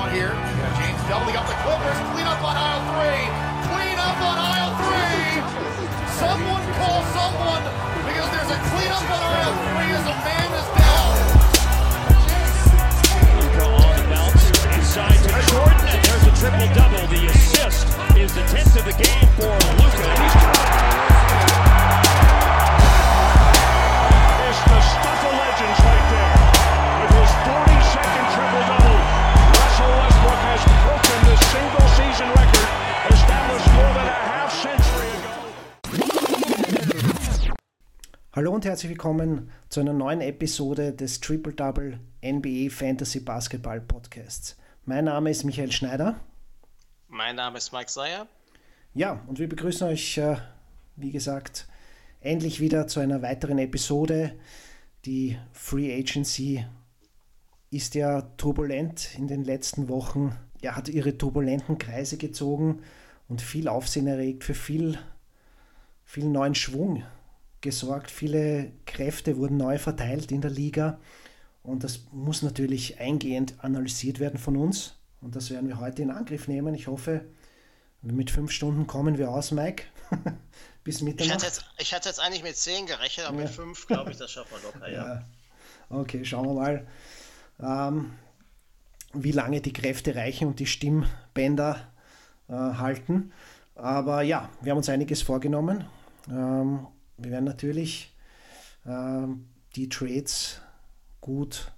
want here. James doubling up the Clippers. Clean up on aisle three. Clean up on aisle three. Someone call someone because there's a clean up on aisle three as a man is down. Luka on the bounce, inside to Jordan, and there's a triple double. The assist is the 10th of the game for Luka. He's It's Hallo und herzlich willkommen zu einer neuen Episode des Triple Double NBA Fantasy Basketball Podcasts. Mein Name ist Michael Schneider. Mein Name ist Mike Seyer. Ja, und wir begrüßen euch, äh, wie gesagt, endlich wieder zu einer weiteren Episode. Die Free Agency ist ja turbulent in den letzten Wochen. Ja, hat ihre turbulenten Kreise gezogen und viel Aufsehen erregt, für viel, viel neuen Schwung gesorgt. Viele Kräfte wurden neu verteilt in der Liga und das muss natürlich eingehend analysiert werden von uns. Und das werden wir heute in Angriff nehmen. Ich hoffe, mit fünf Stunden kommen wir aus, Mike. Bis Ich Mitternacht. hatte, jetzt, ich hatte jetzt eigentlich mit 10 gerechnet, aber mit 5 glaube ich, das schaffen wir locker, ja. Ja. Okay, schauen wir mal, ähm, wie lange die Kräfte reichen und die Stimmbänder äh, halten. Aber ja, wir haben uns einiges vorgenommen. Ähm, wir werden natürlich ähm, die Trades gut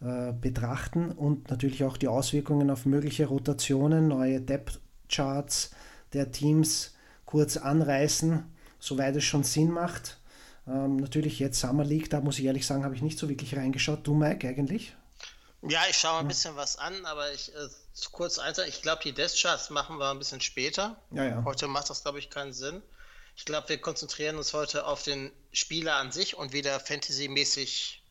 äh, betrachten und natürlich auch die Auswirkungen auf mögliche Rotationen, neue Depth-Charts der Teams kurz anreißen, soweit es schon Sinn macht. Ähm, natürlich jetzt Summer League, da muss ich ehrlich sagen, habe ich nicht so wirklich reingeschaut. Du, Mike, eigentlich? Ja, ich schaue ein bisschen was an, aber ich äh, kurz eins, ich glaube, die Death Charts machen wir ein bisschen später. Ja, ja. Heute macht das, glaube ich, keinen Sinn. Ich glaube, wir konzentrieren uns heute auf den Spieler an sich und wie der Fantasy-mäßig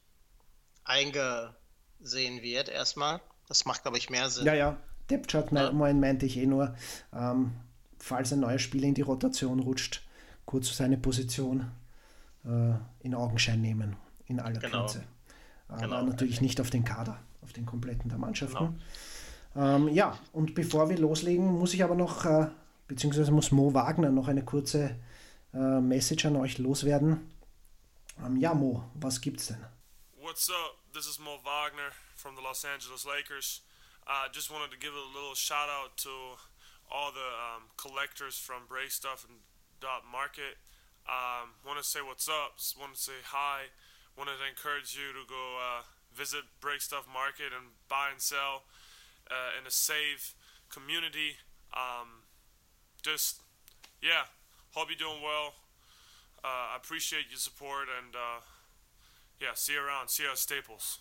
eingesehen wird erstmal. Das macht, glaube ich, mehr Sinn. Ja, ja. Depth Chart Ja. mein, meinte ich eh nur, ähm, falls ein neuer Spieler in die Rotation rutscht, kurz seine Position äh, in Augenschein nehmen, in aller Genau. Kürze. Aber Genau, natürlich nicht auf den Kader, auf den kompletten der Mannschaften. Ähm, ja, und bevor wir loslegen, muss ich aber noch, äh, beziehungsweise muss Mo Wagner noch eine kurze äh, Message an euch loswerden. Ähm, ja, Mo, was gibt's denn? What's up? This is Mo Wagner from the Los Angeles Lakers. I uh, just wanted to give a little shout out to all the um, collectors from Bray Stuff and Dot Market. Um, want to say what's up. Want to say hi. Wanted to encourage you to go uh, visit Break Stuff Market and buy and sell uh, in a safe community. Um, just yeah, hope you're doing well. Uh, I appreciate your support and uh, yeah, see you around. See you at Staples.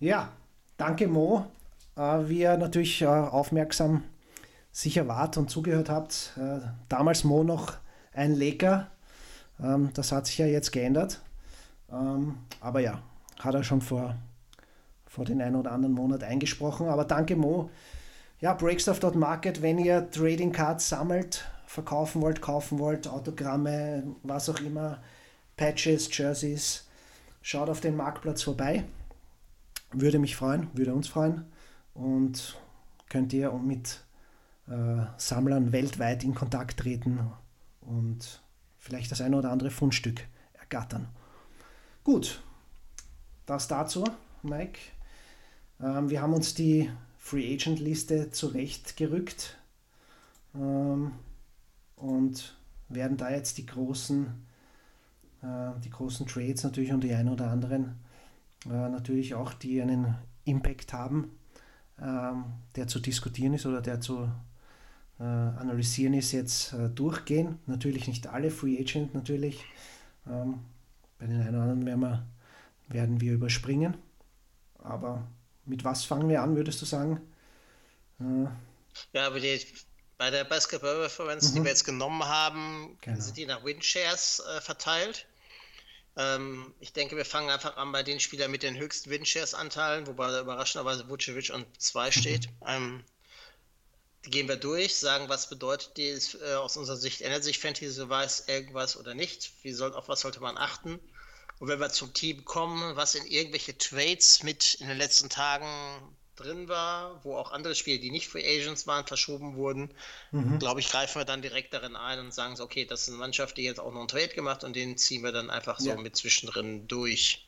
Ja, danke Mo. Äh, wie ihr natürlich äh, aufmerksam sicher wart und zugehört habt, äh, damals Mo noch ein Laker. Ähm, das hat sich ja jetzt geändert. Ähm, aber ja, hat er schon vor, vor den einen oder anderen Monat eingesprochen. Aber danke Mo. Ja, Breakstuff.market, wenn ihr Trading Cards sammelt, verkaufen wollt, kaufen wollt, Autogramme, was auch immer, Patches, Jerseys, schaut auf den Marktplatz vorbei. Würde mich freuen, würde uns freuen. Und könnt ihr mit äh, Sammlern weltweit in Kontakt treten und vielleicht das eine oder andere Fundstück ergattern. Gut, das dazu, Mike. Ähm, wir haben uns die Free Agent Liste zurechtgerückt ähm, und werden da jetzt die großen, äh, die großen Trades natürlich und die ein oder anderen äh, natürlich auch, die einen Impact haben, ähm, der zu diskutieren ist oder der zu äh, analysieren ist, jetzt äh, durchgehen. Natürlich nicht alle Free Agent natürlich. Ähm, bei den einen oder anderen werden wir, werden wir überspringen. Aber mit was fangen wir an, würdest du sagen? Äh, Ja, aber die, bei der Basketball Reference, die wir jetzt genommen haben, Genau. sind die nach Windshares äh, verteilt. Ähm, ich denke, wir fangen einfach an bei den Spielern mit den höchsten Windshares-Anteilen, wobei überraschenderweise Vucevic an 2 steht. Ähm, die gehen wir durch, sagen, was bedeutet dies äh, aus unserer Sicht, ändert sich Fantasy weiß irgendwas oder nicht, wie soll, auf was sollte man achten. Und wenn wir zum Team kommen, was in irgendwelche Trades mit in den letzten Tagen drin war, wo auch andere Spiele, die nicht Free Agents waren, verschoben wurden, mhm. glaube ich, greifen wir dann direkt darin ein und sagen so, okay, das ist eine Mannschaft, die jetzt auch noch einen Trade gemacht und den ziehen wir dann einfach so ja. mit zwischendrin durch.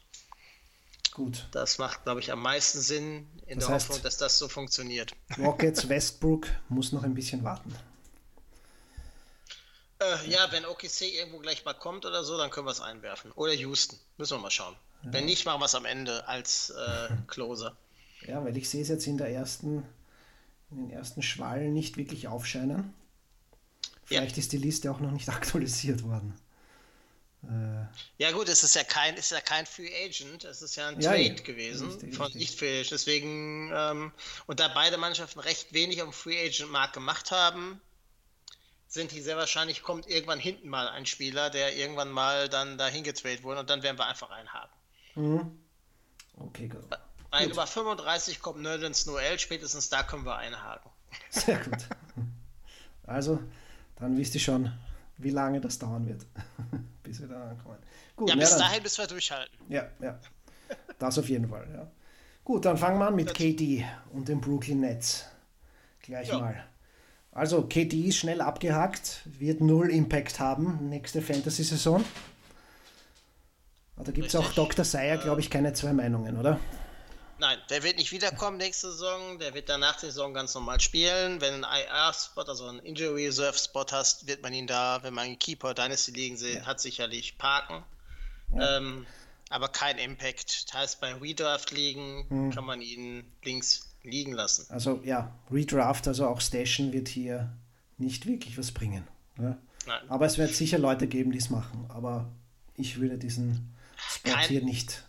Gut. Das macht, glaube ich, am meisten Sinn in das der heißt, Hoffnung, dass das so funktioniert. Rockets Westbrook muss noch ein bisschen warten. Äh, ja, wenn OKC irgendwo gleich mal kommt oder so, dann können wir es einwerfen. Oder Houston. Müssen wir mal schauen. Ja. Wenn nicht, machen wir es am Ende als äh, Closer. Ja, weil ich sehe es jetzt in der ersten, in den ersten Schwallen nicht wirklich aufscheinen. Vielleicht ja. ist die Liste auch noch nicht aktualisiert worden. Äh, ja gut, es ist ja kein, ist ja kein Free Agent, es ist ja ein ja, Trade ja. gewesen richtig, von nicht Free Agent. Deswegen, ähm, und da beide Mannschaften recht wenig am Free Agent Markt gemacht haben, sind die sehr wahrscheinlich, kommt irgendwann hinten mal ein Spieler, der irgendwann mal dann dahin getradet wurde und dann werden wir einfach einen haben. Mhm. Okay, gut. Bei über 35 kommt Nerdens Noel, spätestens da können wir einhaken. Sehr gut. Also, dann wisst ihr schon, wie lange das dauern wird, bis wir da ankommen. Gut, ja, bis dann, dahin müssen wir durchhalten. Ja, ja. Das auf jeden Fall, ja. Gut, dann fangen wir an mit KD und den Brooklyn Nets. Gleich ja. mal. Also, KD ist schnell abgehakt, wird null Impact haben nächste Fantasy-Saison. Da gibt es auch Dr. Seyer, glaube ich, keine zwei Meinungen, oder? Nein, der wird nicht wiederkommen nächste Saison. Der wird dann nach der Saison ganz normal spielen. Wenn ein IR-Spot, also ein Injury Reserve-Spot hast, wird man ihn da, wenn man einen Keeper Dynasty liegen sieht, ja. hat, sicherlich parken. Ja. Ähm, aber kein Impact. Das heißt, bei Redraft liegen hm. kann man ihn links liegen lassen. Also ja, Redraft, also auch Station wird hier nicht wirklich was bringen. Ja? Aber es wird sicher Leute geben, die es machen. Aber ich würde diesen Spot Kein, hier nicht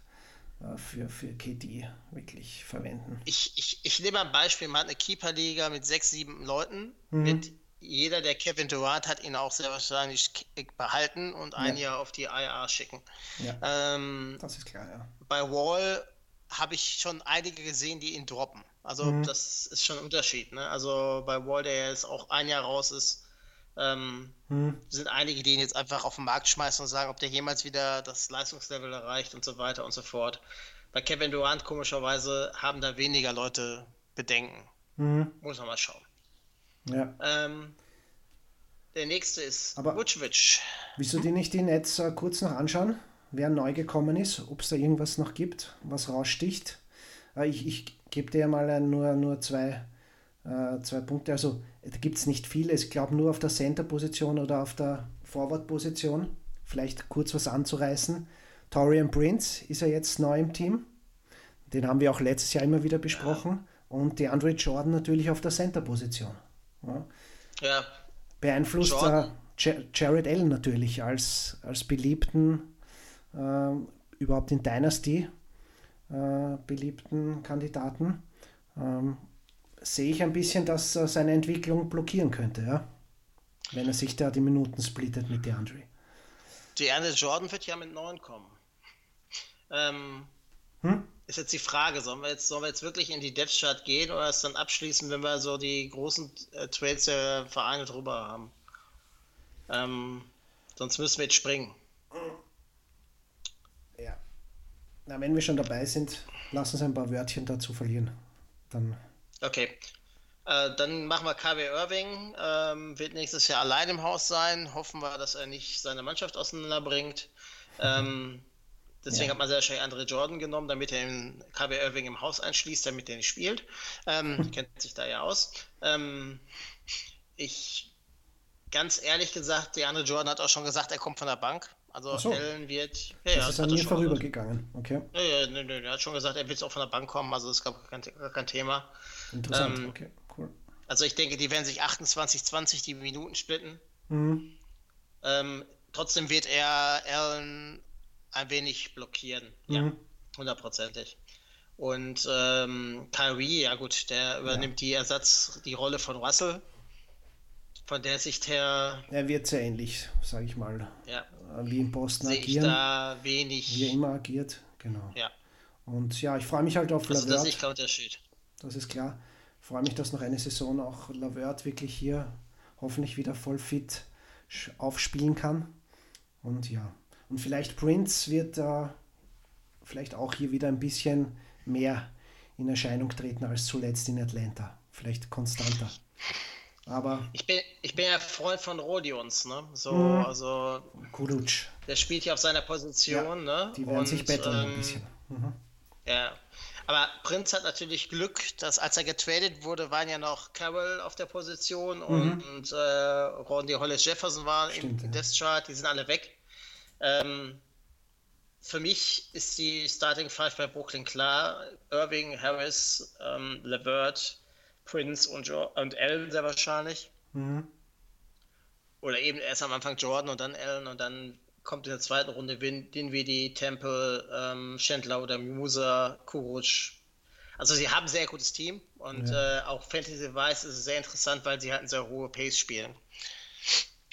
für, für KD wirklich verwenden. Ich, ich, ich nehme ein Beispiel, man hat eine Keeper-Liga mit sechs, sieben Leuten. Mhm. Mit jeder, der Kevin Durant hat, ihn auch sehr wahrscheinlich behalten und ja. ein Jahr auf die IR schicken. Ja. Ähm, das ist klar, ja. Bei Wall habe ich schon einige gesehen, die ihn droppen. Also mhm. das ist schon ein Unterschied. Ne? Also bei Wall, der jetzt auch ein Jahr raus ist, ähm, hm. sind einige, die ihn jetzt einfach auf den Markt schmeißen und sagen, ob der jemals wieder das Leistungslevel erreicht und so weiter und so fort. Bei Kevin Durant komischerweise haben da weniger Leute Bedenken. Hm. Muss man mal schauen. Ja. Ähm, der nächste ist Aber Vucevic. Willst du dir nicht die Netz äh, kurz noch anschauen, wer neu gekommen ist, ob es da irgendwas noch gibt, was raussticht? Äh, ich ich gebe dir mal äh, nur, nur zwei, äh, zwei Punkte. Also da gibt es nicht viele. Ich glaube nur auf der Center-Position oder auf der Forward-Position. Vielleicht kurz was anzureißen. Torian Prince ist ja jetzt neu im Team. Den haben wir auch letztes Jahr immer wieder besprochen. Und die Andre Jordan natürlich auf der Center-Position. Ja. ja. Beeinflusst äh, Jared Allen natürlich als, als beliebten, äh, überhaupt in Dynasty äh, beliebten Kandidaten. Ähm, sehe ich ein bisschen, dass er seine Entwicklung blockieren könnte, ja. Wenn er sich da die Minuten splittet mit DeAndre. DeAndre Jordan wird ja mit 9 kommen. Ähm, hm? Ist jetzt die Frage, sollen wir jetzt, sollen wir jetzt wirklich in die Death Chart gehen oder es dann abschließen, wenn wir so die großen äh, Trades der Vereine drüber haben? Ähm, sonst müssen wir jetzt springen. Ja. Na, wenn wir schon dabei sind, lass uns ein paar Wörtchen dazu verlieren. Dann Okay. Äh, dann machen wir KW Irving. Ähm, wird nächstes Jahr allein im Haus sein. Hoffen wir, dass er nicht seine Mannschaft auseinanderbringt. Ähm, deswegen ja. hat man sehr schnell Andre Jordan genommen, damit er KW Irving im Haus einschließt, damit er nicht spielt. Ähm, kennt sich da ja aus. Ähm, ich, ganz ehrlich gesagt, der Andre Jordan hat auch schon gesagt, er kommt von der Bank. Also so. Allen wird. Ja, das ist an mir vorübergegangen. Okay. Ja, ja, nee, nee, er hat schon gesagt, er wird auch von der Bank kommen, also das ist gar kein, gar kein Thema. Interessant, ähm, okay, cool. Also ich denke, die werden sich 28, 20 die Minuten splitten. Mhm. Ähm, trotzdem wird er Allen ein wenig blockieren. Mhm. Ja, hundertprozentig. Und ähm, Kyrie, ja gut, der übernimmt ja. die Ersatz, die Rolle von Russell. Von der Sicht her. Er wird sehr ähnlich, sage ich mal. Ja. Äh, wie in Boston Sehe agieren. Ich da wenig. Wie er immer agiert, genau. Ja. Und ja, ich freue mich halt auf also Das ist kein Unterschied das ist klar. Ich freue mich, dass noch eine Saison auch Lavert wirklich hier hoffentlich wieder voll fit aufspielen kann. Und ja, und vielleicht Prince wird da äh, vielleicht auch hier wieder ein bisschen mehr in Erscheinung treten als zuletzt in Atlanta. Vielleicht konstanter. Aber ich bin, ich bin ja Freund von Rodions, ne? So, mhm. also Kuruc. Der spielt ja auf seiner Position, ja, ne? Die werden Und, sich betteln ähm, ein bisschen. Mhm. Ja. Aber Prinz hat natürlich Glück, dass als er getradet wurde, waren ja noch Carroll auf der Position mhm. und äh, Randy Hollis Jefferson waren Stimmt, im ja. Death Chart, die sind alle weg. Ähm, für mich ist die Starting Five bei Brooklyn klar. Irving, Harris, ähm, Levert, Prince und, jo und Allen sehr wahrscheinlich. Mhm. Oder eben erst am Anfang Jordan und dann Allen und dann kommt in der zweiten Runde Dinwiddie, Temple, ähm, Schindler oder Musa, Kuruc. Also sie haben ein sehr gutes Team und ja. äh, auch Fantasy Weiß ist sehr interessant, weil sie halt eine sehr hohe Pace spielen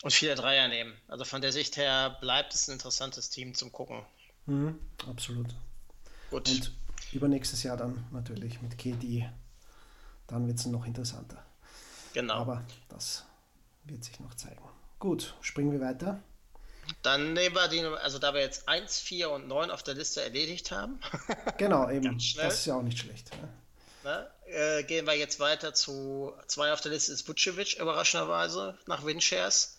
und viele Dreier nehmen. Also von der Sicht her bleibt es ein interessantes Team zum Gucken. Mhm, absolut. Gut. Und übernächstes Jahr dann natürlich mit KD dann wird es noch interessanter. Genau. Aber das wird sich noch zeigen. Gut, springen wir weiter. Dann nehmen wir die, also da wir jetzt 1, 4 und 9 auf der Liste erledigt haben. genau, eben. Das ist ja auch nicht schlecht. Ja. Na, äh, gehen wir jetzt weiter zu 2 auf der Liste ist Vucevic, überraschenderweise, nach Windshares.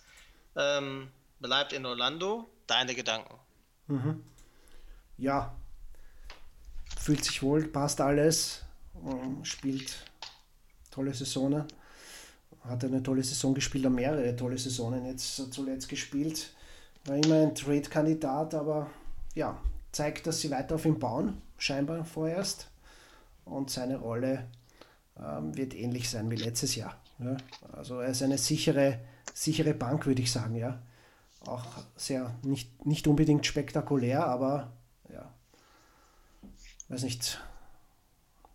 Ähm, bleibt in Orlando. Deine Gedanken? Mhm. Ja, fühlt sich wohl, passt alles, spielt tolle Saisonen. Hat eine tolle Saison gespielt, und mehrere tolle Saisonen jetzt zuletzt gespielt. War immer ein Trade-Kandidat, aber ja, zeigt, dass sie weiter auf ihn bauen, scheinbar vorerst. Und seine Rolle ähm, wird ähnlich sein wie letztes Jahr. Ja. Also er ist eine sichere, sichere Bank, würde ich sagen, ja. Auch sehr, nicht, nicht unbedingt spektakulär, aber ja. Weiß nicht,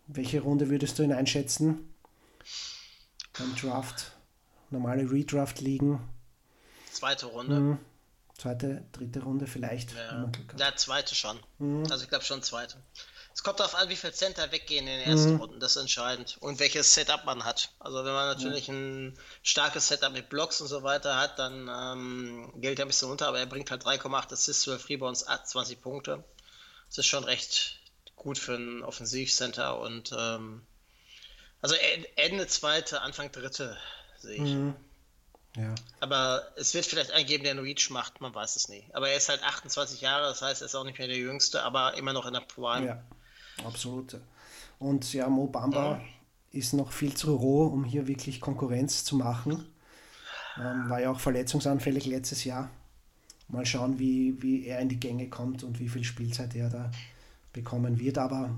welche Runde würdest du ihn einschätzen? beim Draft, normale Redraft liegen. Zweite Runde. Mhm. Zweite, dritte Runde vielleicht. Ja, ja zweite schon. Mhm. Also ich glaube schon zweite. Es kommt darauf an, wie viel Center weggehen in den ersten mhm. Runden, das ist entscheidend. Und welches Setup man hat. Also wenn man natürlich ein starkes Setup mit Blocks und so weiter hat, dann ähm, gilt er ein bisschen unter, aber er bringt halt 3,8 Assists, 12 Rebounds, 20 Punkte. Das ist schon recht gut für ein Offensivcenter und ähm, also Ende zweite, Anfang dritte sehe ich. Mhm. Ja. Aber es wird vielleicht einen geben, der einen Reach macht, man weiß es nie. Aber er ist halt 28 Jahre, das heißt, er ist auch nicht mehr der Jüngste, aber immer noch in der Prime. Ja, absolut. Und ja, Mo Bamba ja. ist noch viel zu roh, um hier wirklich Konkurrenz zu machen. Ähm, war ja auch verletzungsanfällig letztes Jahr. Mal schauen, wie, wie er in die Gänge kommt und wie viel Spielzeit er da bekommen wird. Aber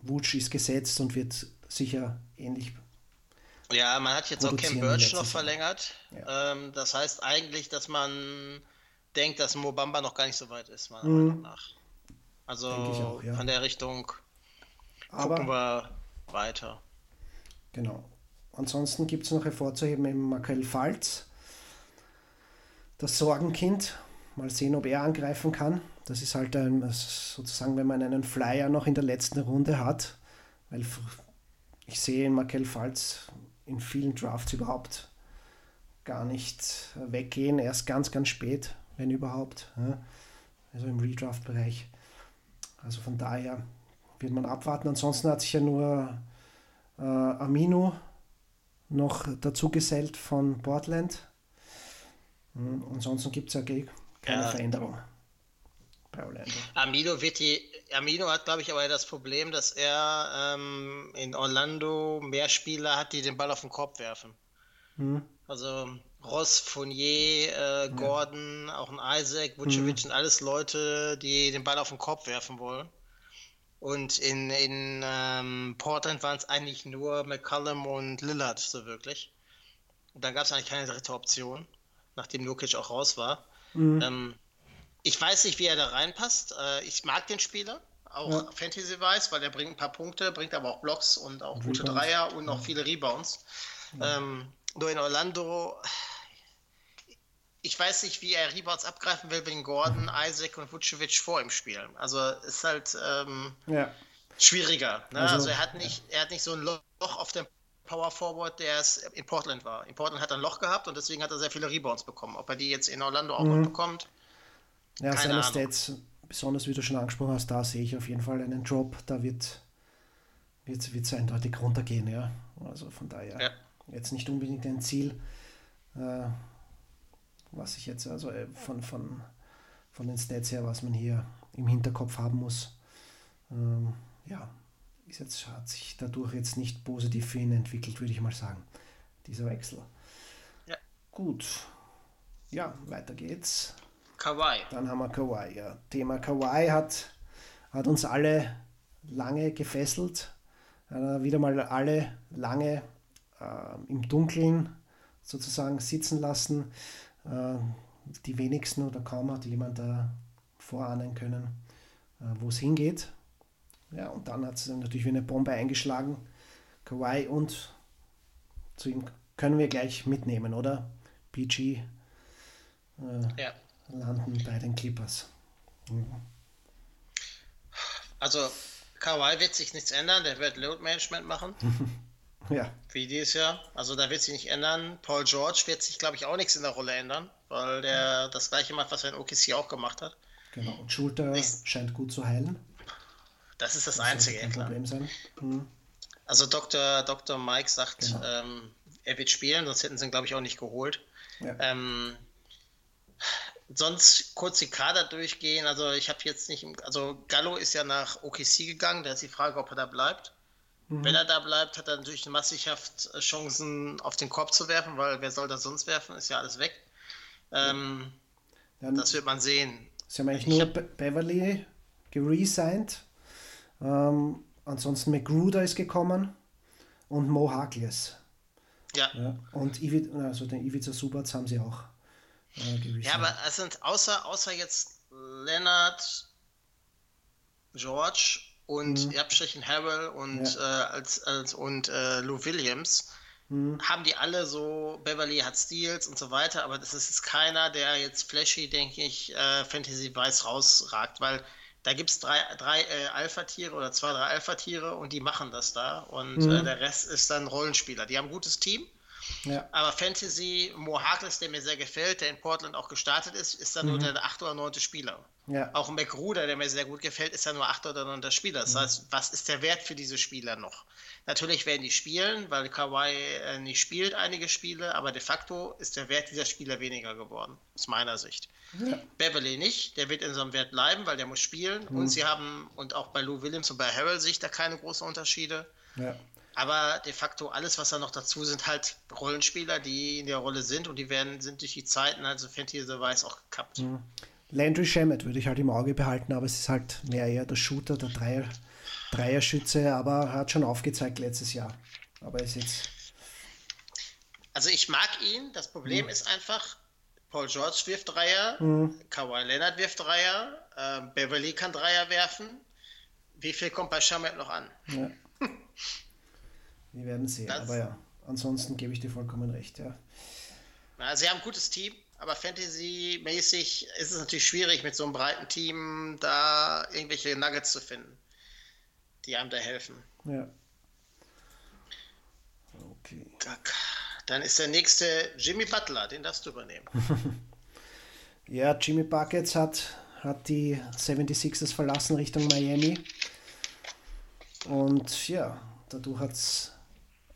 Wutsch ist gesetzt und wird sicher ähnlich. Ja, man hat jetzt auch Ken Birch noch verlängert. Ja. Ähm, das heißt eigentlich, dass man denkt, dass Mobamba noch gar nicht so weit ist, meiner mhm. Meinung nach. Also auch, ja. von der Richtung Aber, gucken wir weiter. Genau. Ansonsten gibt es noch hervorzuheben im Markel Falz. Das Sorgenkind. Mal sehen, ob er angreifen kann. Das ist halt ein, sozusagen, wenn man einen Flyer noch in der letzten Runde hat, weil ich sehe in Markel Falz in vielen Drafts überhaupt gar nicht weggehen. Erst ganz, ganz spät, wenn überhaupt. Also im Redraft-Bereich. Also von daher wird man abwarten. Ansonsten hat sich ja nur äh, Amino noch dazu gesellt von Portland. Hm, ansonsten gibt es ja keine ja, Veränderung bei Orlando. Amino wird die Amino hat, glaube ich, aber das Problem, dass er ähm, in Orlando mehr Spieler hat, die den Ball auf den Korb werfen. Mhm. Also Ross, Fournier, äh, Gordon, ja. auch ein Isaac, Vucevic mhm. sind alles Leute, die den Ball auf den Korb werfen wollen. Und in, in ähm, Portland waren es eigentlich nur McCallum und Lillard, so wirklich. Und dann gab es eigentlich keine dritte Option, nachdem Jokic auch raus war. Mhm. Ähm, ich weiß nicht, wie er da reinpasst. Äh, ich mag den Spieler, auch ja. Fantasy-Wise, weil er bringt ein paar Punkte, bringt aber auch Blocks und auch Rebounds. gute Dreier und auch ja. viele Rebounds. Ja. Ähm, nur in Orlando, ich weiß nicht, wie er Rebounds abgreifen will, wenn Gordon, Isaac und Vucevic vor ihm spielen. Also ist halt ähm, schwieriger. Ne? Also, also, er hat nicht, er hat nicht so ein Loch auf dem Power Forward, der es in Portland war. In Portland hat er ein Loch gehabt und deswegen hat er sehr viele Rebounds bekommen. Ob er die jetzt in Orlando auch mhm. noch bekommt, ja, Keine seine Ahnung. Stats, besonders wie du schon angesprochen hast, da sehe ich auf jeden Fall einen Drop. Da wird, wird es eindeutig runtergehen, ja. Also von daher Ja. jetzt nicht unbedingt ein Ziel, äh, was ich jetzt also äh, von, von, von den Stats her, was man hier im Hinterkopf haben muss. Ähm, ja, ist jetzt, hat sich dadurch jetzt nicht positiv für ihn entwickelt, würde ich mal sagen, dieser Wechsel. Ja. Gut. Ja, weiter geht's. Kawhi. Dann haben wir Kawhi. Ja. Thema Kawhi hat, hat uns alle lange gefesselt. Hat wieder mal alle lange äh, im Dunkeln sozusagen sitzen lassen. Äh, die wenigsten oder kaum hat jemand da vorahnen können, äh, wo es hingeht. Ja, und dann hat es natürlich wie eine Bombe eingeschlagen. Kawhi und zu ihm können wir gleich mitnehmen, oder? PG äh, Ja. Landen bei den Clippers. Also Kawhi wird sich nichts ändern, der wird Load Management machen, Ja, wie dieses Jahr. Also da wird sich nicht ändern. Paul George wird sich, glaube ich, auch nichts in der Rolle ändern, weil der das gleiche macht, was er in OKC auch gemacht hat. genau. Und Schulter Nichts. scheint gut zu heilen. Das ist das Sollte Einzige, klar. Problem sein. Hm. Also Dr. Dr. Mike sagt, Genau. ähm, er wird spielen, sonst hätten sie ihn, glaube ich, auch nicht geholt. Ja. Ähm, sonst kurz die Kader durchgehen. Also ich habe jetzt nicht, im, also Gallo ist ja nach OKC gegangen. Da ist die Frage, ob er da bleibt. Mhm. Wenn er da bleibt, hat er natürlich massivhaft äh, Chancen auf den Korb zu werfen, weil wer soll das sonst werfen? Ist ja alles weg. Ähm, Dann das wird man sehen. sie haben eigentlich ich nur hab- Be Beverly geresigned. Ähm, ansonsten McGruder ist gekommen und Mo Harkless. Ja. Ja. Und Ivi, also den Ivica Subats haben sie auch. Ja, aber es sind außer, außer jetzt Leonard, George und ihr Abstrichen Harrell und, Mhm. Ja. äh, als, als, und äh, Lou Williams Mhm. haben die alle so, Beverly hat Steals und so weiter, aber das ist jetzt keiner, der jetzt flashy, denke ich, äh, Fantasy-weiß rausragt, weil da gibt es drei, drei äh, Alpha-Tiere oder zwei, drei Alpha-Tiere und die machen das da und Mhm. äh, der Rest ist dann Rollenspieler. Die haben ein gutes Team. Ja. Aber Fantasy, Mo Harkless, der mir sehr gefällt, der in Portland auch gestartet ist, ist dann nur der achte oder neunte Spieler. Ja. Auch McGruder, der mir sehr gut gefällt, ist dann nur achter oder neunter Spieler. Das heißt, was ist der Wert für diese Spieler noch? Natürlich werden die spielen, weil Kawhi äh, nicht spielt einige Spiele, aber de facto ist der Wert dieser Spieler weniger geworden, aus meiner Sicht. Ja. Beverly nicht, der wird in so einem Wert bleiben, weil der muss spielen. Und sie haben, und auch bei Lou Williams und bei Harrell sehe ich da keine großen Unterschiede. ja. Aber de facto alles, was da noch dazu sind, halt Rollenspieler, die in der Rolle sind und die werden, sind durch die Zeiten, also Fantasy weiß auch gekappt. Landry Shamet würde ich halt im Auge behalten, aber es ist halt mehr eher der Shooter, der Dreier, Dreierschütze, aber er hat schon aufgezeigt letztes Jahr. Aber er ist jetzt, Also ich mag ihn, das Problem ist einfach, Paul George wirft Dreier, Kawhi Leonard wirft Dreier, äh, Beverly kann Dreier werfen. Wie viel kommt bei Shamet noch an? ja. wir werden sehen. Das- aber ja, ansonsten gebe ich dir vollkommen recht, ja. Na, sie haben ein gutes Team, aber Fantasy-mäßig ist es natürlich schwierig, mit so einem breiten Team da irgendwelche Nuggets zu finden, die einem da helfen. Ja. Okay. Dann ist der nächste Jimmy Butler, den darfst du übernehmen. Ja, Jimmy Buckets hat, hat die 76ers verlassen Richtung Miami. Und ja, dadurch hat es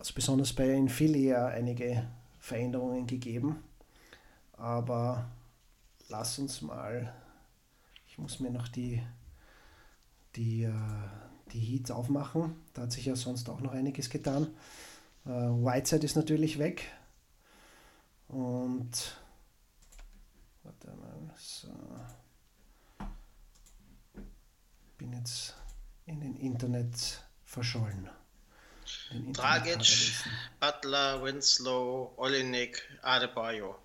also besonders bei in Philly ja einige Veränderungen gegeben. Aber lass uns mal, ich muss mir noch die, die, äh, die Heats aufmachen. Da hat sich ja sonst auch noch einiges getan. Äh, Whiteside ist natürlich weg. Und warte mal, so. Bin jetzt in den Internet verschollen. Dragic. Butler, Winslow, Olinik, Adebayo.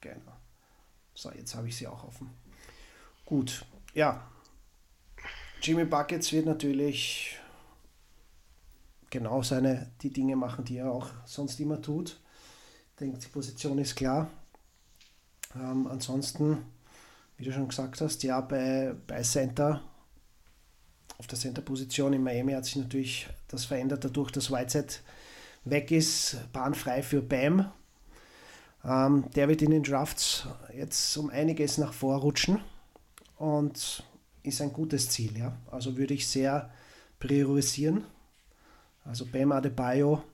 Genau. So, jetzt habe ich sie auch offen. Gut, ja. Jimmy Buckets wird natürlich genau seine, die Dinge machen, die er auch sonst immer tut. Ich denke, die Position ist klar. Ähm, ansonsten, wie du schon gesagt hast, ja, bei, bei Center, auf der Center-Position in Miami hat sich natürlich das verändert, dadurch, dass Whiteside weg ist, bahnfrei für Bam. Ähm, der wird in den Drafts jetzt um einiges nach vorrutschen und ist ein gutes Ziel. Ja? Also würde ich sehr priorisieren. Also Bam Adebayo,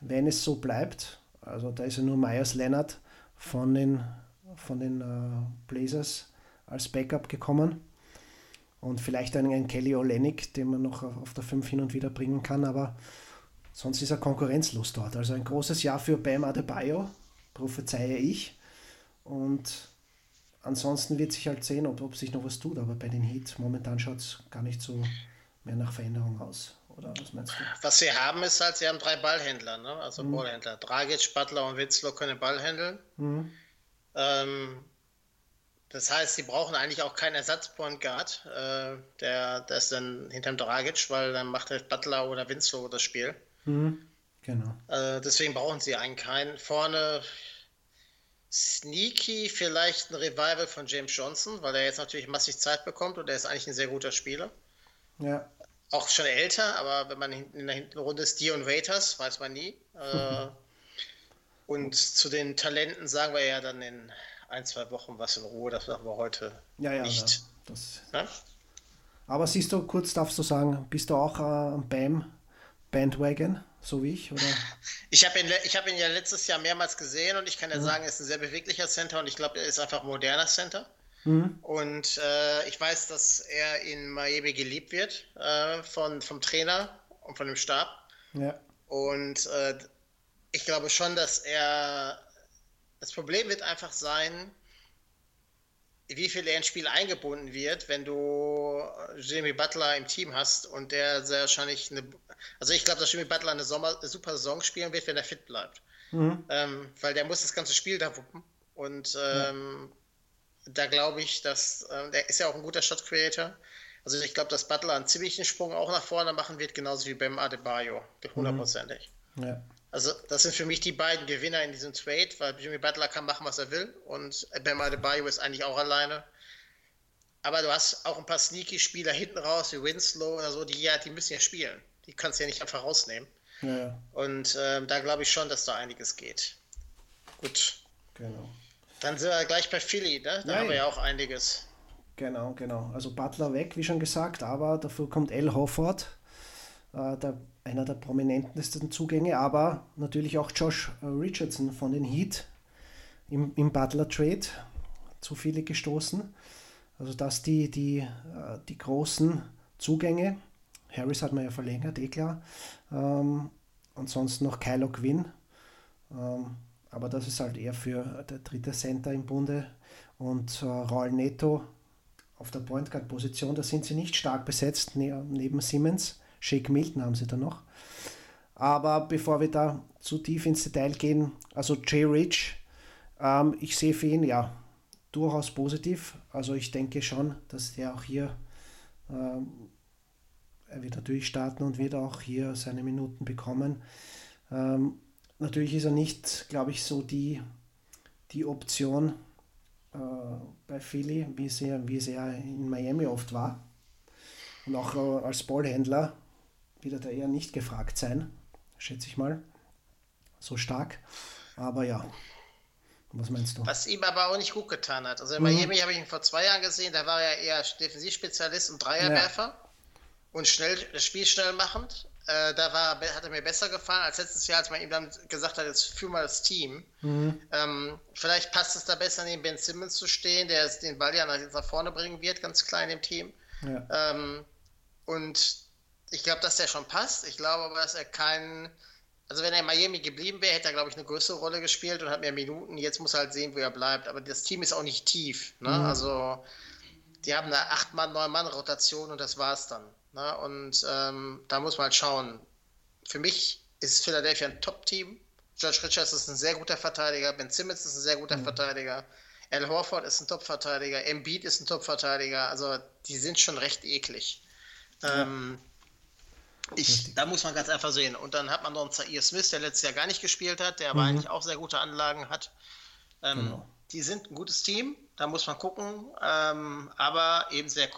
wenn es so bleibt, also da ist ja nur Myers Leonard von den, von den äh, Blazers als Backup gekommen. Und vielleicht einen, Kelly Olenek, den man noch auf der 5 hin und wieder bringen kann, aber sonst ist er konkurrenzlos dort. Also ein großes Jahr für Bam Adebayo, prophezeie ich. Und ansonsten wird sich halt sehen, ob, ob sich noch was tut. Aber bei den Heat momentan schaut es gar nicht so mehr nach Veränderung aus. Oder was meinst du? Was sie haben, ist halt, sie haben drei Ballhändler, ne? also mhm. Ballhändler. Dragic, Butler und Winslow können Ball handeln. Mhm. Ähm, das heißt, sie brauchen eigentlich auch keinen Ersatz-Point Guard, äh, der, ist dann hinterm Dragic, weil dann macht halt Butler oder Winslow das Spiel. Mhm. Genau. Äh, deswegen brauchen sie eigentlich keinen. Vorne sneaky vielleicht ein Revival von James Johnson, weil er jetzt natürlich massig Zeit bekommt und er ist eigentlich ein sehr guter Spieler. Ja. Auch schon älter, aber wenn man in der hinten Runde ist, Dion Waiters, weiß man nie. Äh, und zu den Talenten sagen wir ja dann in ein, zwei Wochen was in Ruhe, das machen wir heute ja, ja, nicht. Ja, das, ja? Aber siehst du, kurz darfst du sagen, bist du auch äh, am BAM Bandwagon, so wie ich? Oder? Ich habe ihn, hab ihn ja letztes Jahr mehrmals gesehen und ich kann ja, ja. sagen, er ist ein sehr beweglicher Center und ich glaube, er ist einfach ein moderner Center. Mhm. Und äh, ich weiß, dass er in Miami geliebt wird äh, von, vom Trainer und von dem Stab. Ja. Und äh, ich glaube schon, dass er. Das Problem wird einfach sein, wie viel er ins Spiel eingebunden wird, wenn du Jimmy Butler im Team hast und der sehr wahrscheinlich eine. Also ich glaube, dass Jimmy Butler eine, Sommer, super Saison spielen wird, wenn er fit bleibt. Mhm. Ähm, weil der muss das ganze Spiel da wuppen. Und ähm, ja da glaube ich, dass äh, der ist ja auch ein guter Shot Creator. Also ich glaube, dass Butler einen ziemlichen Sprung auch nach vorne machen wird, genauso wie beim Adebayo, hundertprozentig. Mhm. Ja. Also das sind für mich die beiden Gewinner in diesem Trade, weil Jimmy Butler kann machen, was er will und Bam Adebayo ist eigentlich auch alleine. Aber du hast auch ein paar sneaky Spieler hinten raus, wie Winslow oder so, die ja, die müssen ja spielen. Die kannst du ja nicht einfach rausnehmen. Ja. Und ähm, da glaube ich schon, dass da einiges geht. Gut. Genau. Dann sind wir gleich bei Philly, ne? Da Nein. haben wir ja auch einiges. Genau, genau. Also Butler weg, wie schon gesagt, aber dafür kommt Al Hofford, äh, der, einer der prominentesten Zugänge, aber natürlich auch Josh äh, Richardson von den Heat im, im Butler-Trade zu viele gestoßen. Also das die, die, äh, die großen Zugänge. Harris hat man ja verlängert, eh klar. Ähm, ansonsten noch Kylo Quinn. Ähm, aber das ist halt eher für der dritte Center im Bunde. Und äh, Raul Neto auf der Point Guard Position, da sind sie nicht stark besetzt, ne neben Simmons. Shake Milton haben sie da noch. Aber bevor wir da zu tief ins Detail gehen, also Jay Rich, ähm, ich sehe für ihn ja durchaus positiv. Also ich denke schon, dass der auch hier, ähm, er wird natürlich starten und wird auch hier seine Minuten bekommen. Ähm, Natürlich ist er nicht, glaube ich, so die, die Option äh, bei Philly, wie es, er, wie es er in Miami oft war. Und auch äh, als Ballhändler wird er da eher nicht gefragt sein, schätze ich mal. So stark. Aber ja, was meinst du? Was ihm aber auch nicht gut getan hat. Also in mhm. Miami habe ich ihn vor zwei Jahren gesehen, da war er eher Defensivspezialist und Dreierwerfer ja. und schnell das Spiel schnell machend. Äh, da war, hat er mir besser gefallen als letztes Jahr, als man ihm dann gesagt hat, jetzt führ mal das Team. Mhm. Ähm, vielleicht passt es da besser, neben Ben Simmons zu stehen, der den Ball ja nach, nach vorne bringen wird, ganz klein im Team. Ja. Ähm, und ich glaube, dass der schon passt. Ich glaube aber, dass er keinen. Also, wenn er in Miami geblieben wäre, hätte er, glaube ich, eine größere Rolle gespielt und hat mehr Minuten. Jetzt muss er halt sehen, wo er bleibt. Aber das Team ist auch nicht tief. Ne? Mhm. Also, die haben eine 8-Mann-, 9-Mann-Rotation und das war's dann. Ne? und ähm, da muss man halt schauen. Für mich ist Philadelphia ein Top-Team. George Richards ist ein sehr guter Verteidiger. Ben Simmons ist ein sehr guter mhm. Verteidiger. Al Horford ist ein Top-Verteidiger. Embiid ist ein Top-Verteidiger. Also die sind schon recht eklig. Ja. Ähm, ich, da muss man ganz einfach sehen. Und dann hat man noch einen Zaire Smith, der letztes Jahr gar nicht gespielt hat, der aber mhm. eigentlich auch sehr gute Anlagen hat. Ähm, genau. Die sind ein gutes Team, da muss man gucken, ähm, aber eben sehr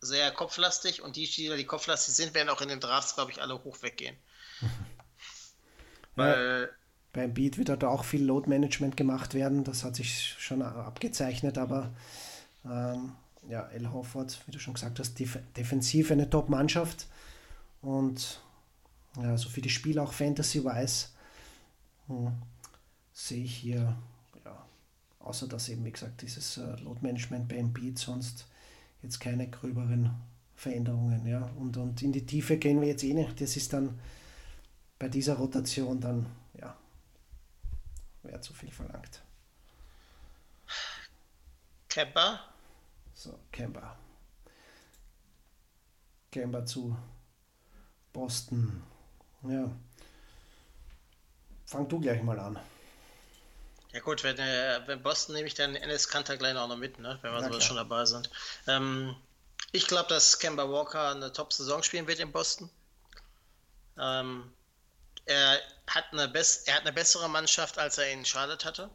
sehr kopflastig und die Spieler, die kopflastig sind, werden auch in den Drafts, glaube ich, alle hoch weggehen. Weil. Ja, beim Beat wird da auch viel Load Management gemacht werden, das hat sich schon abgezeichnet, aber ähm, ja, El Hofford, wie du schon gesagt hast, def defensiv eine Top-Mannschaft und Also für die Spiele auch Fantasy-wise hm, sehe ich hier, ja, außer dass eben, wie gesagt, dieses äh, Load-Management bei Embiid, sonst jetzt keine gröberen Veränderungen. Ja. Und, und in die Tiefe gehen wir jetzt eh nicht. Das ist dann bei dieser Rotation dann, ja, wäre zu viel verlangt. Kemba? So, Kemba. Kemba zu Boston. Ja. Fang du gleich mal an. Ja gut, wenn, äh, wenn Boston nehme ich dann Ennis Kanter gleich auch noch mit, ne? wenn wir so schon dabei sind. Ähm, ich glaube, dass Kemba Walker eine Top-Saison spielen wird in Boston. Ähm, er, hat eine er hat eine bessere Mannschaft, als er in Charlotte hatte.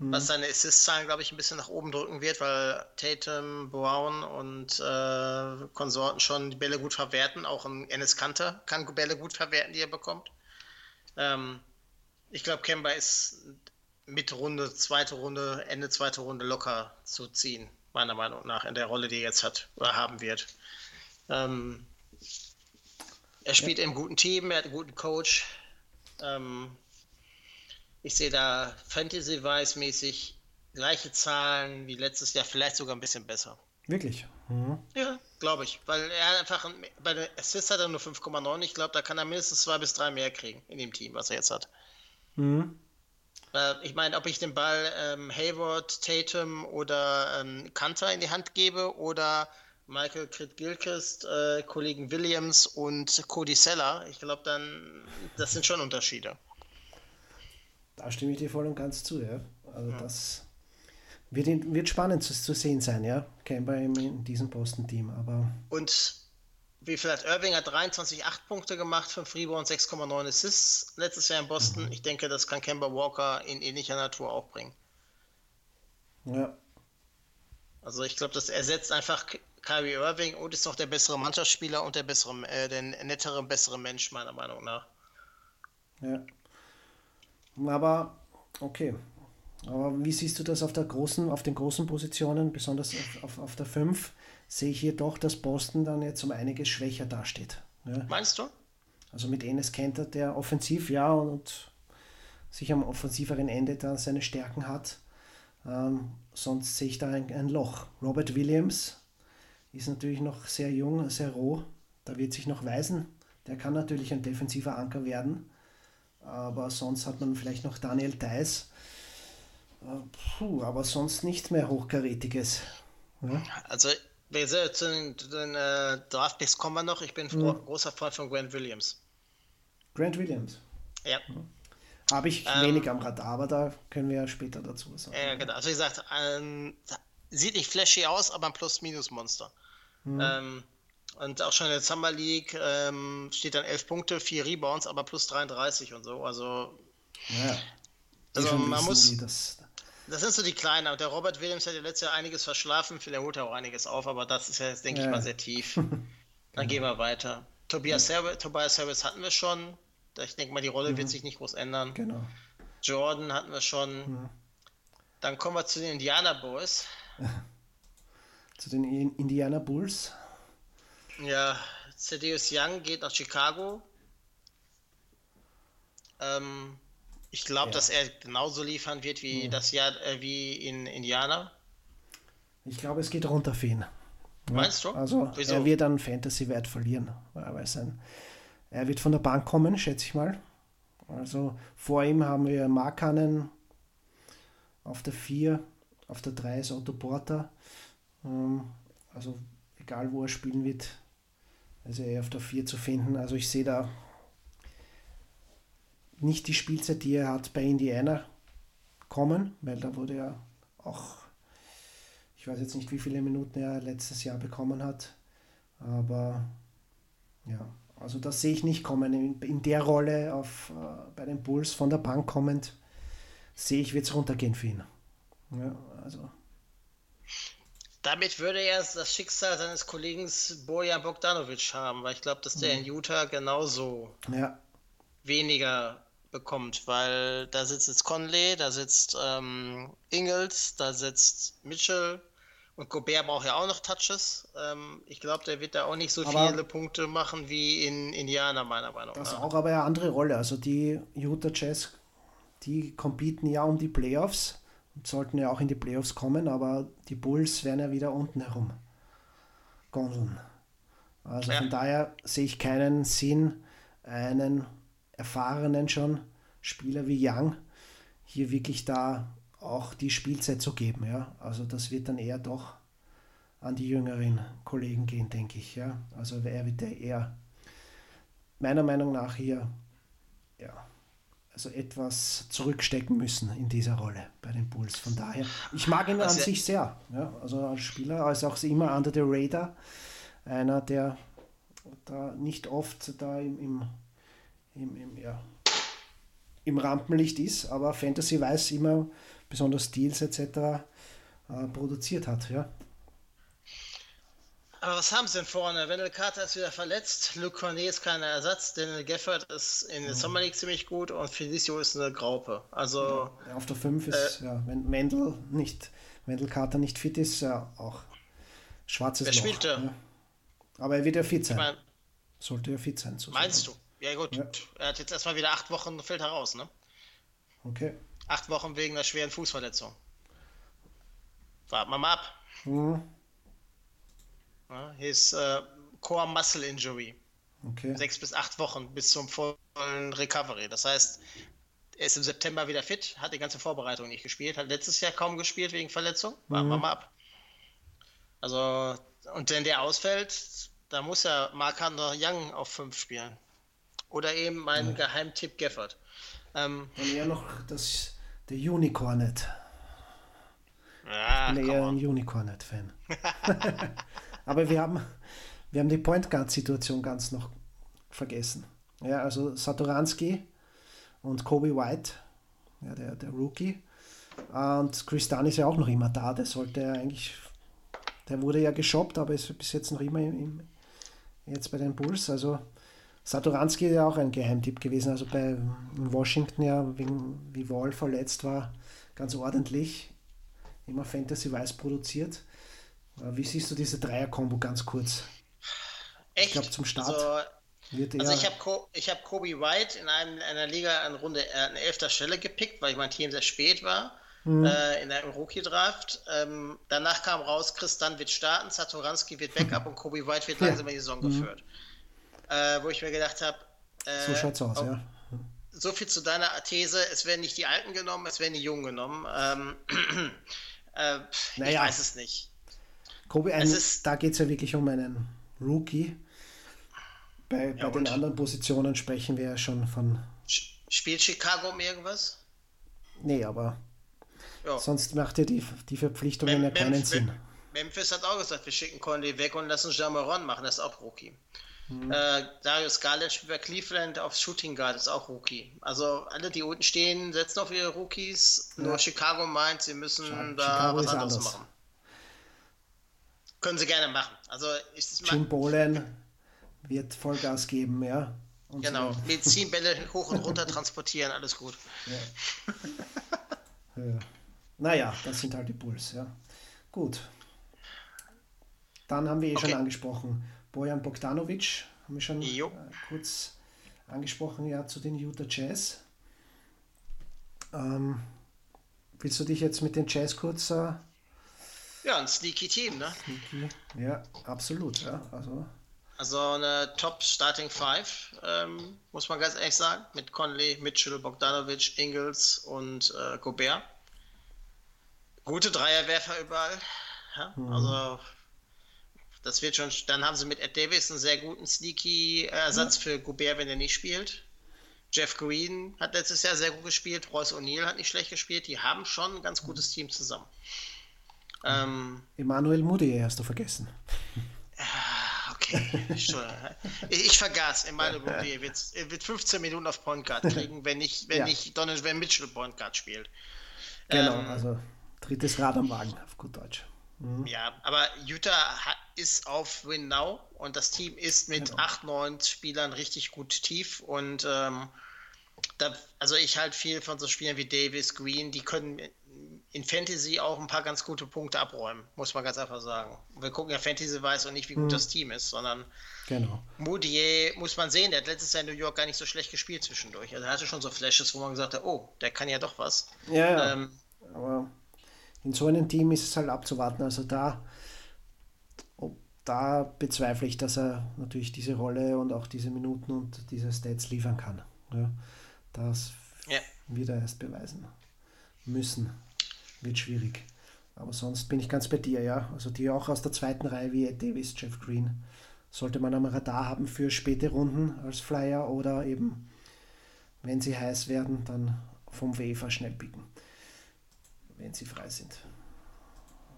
Mhm. Was seine Assist-Zahlen, glaube ich, ein bisschen nach oben drücken wird, weil Tatum, Brown und äh, Konsorten schon die Bälle gut verwerten. Auch ein Ennis Kanter kann Bälle gut verwerten, die er bekommt. Ähm, ich glaube, Kemba ist mit Runde, zweite Runde, Ende zweite Runde locker zu ziehen, meiner Meinung nach, in der Rolle, die er jetzt hat oder haben wird. Ähm, er spielt ja. im guten Team, er hat einen guten Coach. Ähm, ich sehe da Fantasy-Wise-mäßig gleiche Zahlen wie letztes Jahr, vielleicht sogar ein bisschen besser. Wirklich? Mhm. Ja, glaube ich. Weil er einfach, bei der Assist hat er nur 5,9. Ich glaube, da kann er mindestens zwei bis drei mehr kriegen in dem Team, was er jetzt hat. Mhm. Ich meine, ob ich den Ball ähm, Hayward, Tatum oder ähm, Kanter in die Hand gebe oder Michael Kritt-Gilchrist, äh, Kollegen Williams und Cody Seller, ich glaube dann, das sind schon Unterschiede. Da stimme ich dir voll und ganz zu, ja. Also ja. das wird, wird spannend zu, zu sehen sein, ja. Kemba in diesem Posten-Team, aber. Und wie viel hat Irving hat 23 8 Punkte gemacht, 5 Rebounds, 6,9 Assists letztes Jahr in Boston. Mhm. Ich denke, das kann Kemba Walker in ähnlicher Natur auch bringen. Ja. Also ich glaube, das ersetzt einfach Kyrie Irving und ist auch der bessere Mannschaftsspieler und der bessere, äh, der nettere, bessere Mensch, meiner Meinung nach. Ja. Aber, okay. Aber wie siehst du das auf der großen, auf den großen Positionen, besonders auf, auf, auf der 5, sehe ich hier doch, dass Boston dann jetzt um einiges schwächer dasteht. Ja. Meinst du? Also mit Enes Kenter, der offensiv, ja, und sich am offensiveren Ende dann seine Stärken hat. Ähm, sonst sehe ich da ein, ein, Loch. Robert Williams ist natürlich noch sehr jung, sehr roh. Da wird sich noch weisen. Der kann natürlich ein defensiver Anker werden. Aber sonst hat man vielleicht noch Daniel Theiss. Äh, puh, aber sonst nichts mehr Hochkarätiges. Ja? Also, zu den, zu den äh, Draftpicks kommen wir noch. Ich bin mhm. großer Freund von Grant Williams. Grant Williams? Ja. Habe ich ähm, wenig am Radar, aber da können wir ja später dazu sagen. Ja, genau. Also, wie gesagt, ähm, sieht nicht flashy aus, aber ein Plus-Minus-Monster. Mhm. Ähm, und auch schon in der Summer League ähm, steht dann 11 Punkte, 4 Rebounds, aber plus 33 und so. Also, ja, also man muss. Das, das sind so die Kleinen. Und der Robert Williams hat ja letztes Jahr einiges verschlafen. Vielleicht holt er auch einiges auf, aber das ist ja jetzt, denke ja. ich mal, sehr tief. Dann genau. gehen wir weiter. Tobias, ja. Service, Tobias Service hatten wir schon. Ich denke mal, die Rolle mhm. wird sich nicht groß ändern. Genau. Jordan hatten wir schon. Mhm. Dann kommen wir zu den Indiana Boys. zu den Indiana Bulls. Ja, Thaddeus Young geht nach Chicago. Ähm, ich glaube, ja. dass er genauso liefern wird wie ja. das Jahr äh, wie in Indiana. Ich glaube, es geht runter für ihn. Meinst du? Also Wieso? er wird an Fantasy-Wert verlieren. Weil sein, er wird von der Bank kommen, schätze ich mal. Also vor ihm haben wir Markanen auf der 4, auf der 3 ist Otto Porter. Ähm, also egal wo er spielen wird, also eher auf der 4 zu finden. Also ich sehe da nicht die Spielzeit, die er hat bei Indiana kommen, weil da wurde er auch, ich weiß jetzt nicht, wie viele Minuten er letztes Jahr bekommen hat, aber ja, also das sehe ich nicht kommen. In, in der Rolle auf, äh, bei den Bulls von der Bank kommend, sehe ich, wird es runtergehen für ihn. Ja, also damit würde er das Schicksal seines Kollegen Bojan Bogdanovic haben, weil ich glaube, dass der mhm. in Utah genauso ja. weniger bekommt, weil da sitzt jetzt Conley, da sitzt ähm, Ingles, da sitzt Mitchell Und Gobert braucht ja auch noch Touches. Ähm, ich glaube, der wird da auch nicht so Aber- viele Punkte machen wie in Indiana, meiner Meinung Das nach. auch aber eine andere Rolle. Also die Utah Jazz, die competen ja um die Playoffs sollten ja auch in die Playoffs kommen, aber die Bulls werden ja wieder unten herum gondeln. Also Ja. von daher sehe ich keinen Sinn, einen erfahrenen schon Spieler wie Young hier wirklich da auch die Spielzeit zu geben. Ja? Also das wird dann eher doch an die jüngeren Kollegen gehen, denke ich. Ja? Also er wird ja eher meiner Meinung nach hier ja, also etwas zurückstecken müssen in dieser Rolle bei den Bulls. Von daher, ich mag ihn an Also- sich sehr. Ja, also als Spieler, als auch immer under the radar. Einer, der da nicht oft da im, im, im, im, ja, im Rampenlicht ist, aber Fantasy weiß immer, besonders Steals etc. Äh, produziert hat. Ja. Aber was haben sie denn vorne? Wendell Carter ist wieder verletzt, Luke Cornet ist kein Ersatz, Daniel Gafford ist in der Summer League ziemlich gut und Felicio ist eine Graupe. Also, Ja, Auf der 5 ist, ja, wenn Mendel nicht, Wendell Carter nicht fit ist, ja auch schwarzes Wer Loch. spielt da? Ja. Aber er wird ja fit sein. ich mein, Sollte ja fit sein. So meinst du? Ja gut, Ja. er hat jetzt erstmal wieder acht Wochen, fällt heraus, ne? Okay. Acht Wochen wegen einer schweren Fußverletzung. Warten wir mal ab. Mhm. His äh, Core Muscle Injury. Okay. Sechs bis acht Wochen bis zum vollen Recovery. Das heißt, er ist im September wieder fit, hat die ganze Vorbereitung nicht gespielt, hat letztes Jahr kaum gespielt wegen Verletzung. Warten wir mal ab. Also, und wenn der ausfällt, da muss ja Markander Young auf 5 spielen. Oder eben mein Geheimtipp Gafford. Ähm, Und eher noch das, der Unicornet. ja, Ich bin eher ein Unicornet-Fan. Aber wir haben, wir haben die Point Guard-Situation ganz noch vergessen. Ja, also Satoranski und Kobe White, ja, der, der Rookie. Und Chris Dunn ist ja auch noch immer da. Der sollte ja eigentlich, der wurde ja geshoppt, aber ist bis jetzt noch immer im, jetzt bei den Bulls. Also Satoranski ist ja auch ein Geheimtipp gewesen. Also bei in Washington ja, wegen, wie Wall verletzt war, ganz ordentlich. Immer Fantasy Weiß produziert. Äh, Wie siehst du diese Dreier-Kombo ganz kurz? Echt? glaub, zum Start Also, Wird Also eher- ich habe ich hab Kobe White in einem, einer Liga an Runde äh, an elfter Stelle gepickt, weil mein Team sehr spät war. Äh, in einem Rookie-Draft. Ähm, danach kam raus, Chris Dunn wird starten, Satoranski wird Backup und Kobe White wird langsam in die Saison geführt. Äh, wo ich mir gedacht habe, äh, so schaut's aus, ja. so viel zu deiner These, es werden nicht die Alten genommen, es werden die Jungen genommen. Ähm, äh, pff, Ich Naja. weiß es nicht. Kobe, ein, da geht es ja wirklich um einen Rookie. Bei, bei Ja, den und? anderen Positionen sprechen wir ja schon von. Sch- Spielt Chicago um irgendwas? Nee, aber Ja. sonst macht ja die, die Verpflichtungen ja Mem- keinen Memf- Sinn. Memphis hat auch gesagt, wir schicken Conley weg und lassen Jamoran machen, das ist auch Rookie. Mhm. Äh, Darius Garland spielt bei Cleveland auf Shooting Guard, ist auch Rookie. Also alle, die unten stehen, setzen auf ihre Rookies. Nur Chicago meint, sie müssen Scha- da Chicago was anderes anders. machen. Können sie gerne machen. Also ich Jim Bolen wird Vollgas geben, ja. Und genau, so. Medizinbälle hoch und runter transportieren, alles gut. Ja. Naja, das sind halt die Bulls, ja. Gut. Dann haben wir eh schon Okay. angesprochen, Bojan Bogdanovic, haben wir schon äh, kurz angesprochen, ja, zu den Utah Jazz. Ähm, willst du dich jetzt mit den Jazz kurz... Äh, Ja, ein sneaky Team, ne? ja, absolut, ja. Also, Also eine Top Starting Five, ähm, muss man ganz ehrlich sagen, mit Conley, Mitchell, Bogdanovic, Ingles und äh, Gobert. Gute Dreierwerfer überall. Ja, Also das wird schon. Dann haben sie mit Ed Davis einen sehr guten sneaky Ersatz für Gobert, wenn er nicht spielt. Jeff Green hat letztes Jahr sehr gut gespielt. Royce O'Neal hat nicht schlecht gespielt. Die haben schon ein ganz gutes Team zusammen. Ähm, Emmanuel Mudiay hast du vergessen. Okay, Entschuldigung. ich, ich vergaß, Emmanuel Mudiay wird, wird 15 Minuten auf Point Guard kriegen, wenn nicht, wenn Ja. nicht Donovan Mitchell Point Guard spielt. Genau, Ähm, also drittes Rad am Wagen, auf gut Deutsch. Ja, aber Utah hat, ist auf Win Now und das Team ist mit Genau. acht, neun Spielern richtig gut tief und ähm, da, also ich halt viel von so Spielern wie Davis, Green, die können in Fantasy auch ein paar ganz gute Punkte abräumen, muss man ganz einfach sagen. Wir gucken ja Fantasy weiß und nicht, wie gut mhm. das Team ist, sondern genau. Moutier muss man sehen, der hat letztes Jahr in New York gar nicht so schlecht gespielt zwischendurch. Also er hatte schon so Flashes, wo man gesagt hat, oh, der kann ja doch was. Ja. Ähm, aber in so einem Team ist es halt abzuwarten. Also da, da bezweifle ich, dass er natürlich diese Rolle und auch diese Minuten und diese Stats liefern kann. Ja, das ja. wird er erst beweisen müssen wird schwierig. Aber sonst bin ich ganz bei dir, ja. Also die auch aus der zweiten Reihe wie Ed Davis, Jeff Green, sollte man am Radar haben für späte Runden als Flyer oder eben, wenn sie heiß werden, dann vom Waiver schnell picken, wenn sie frei sind.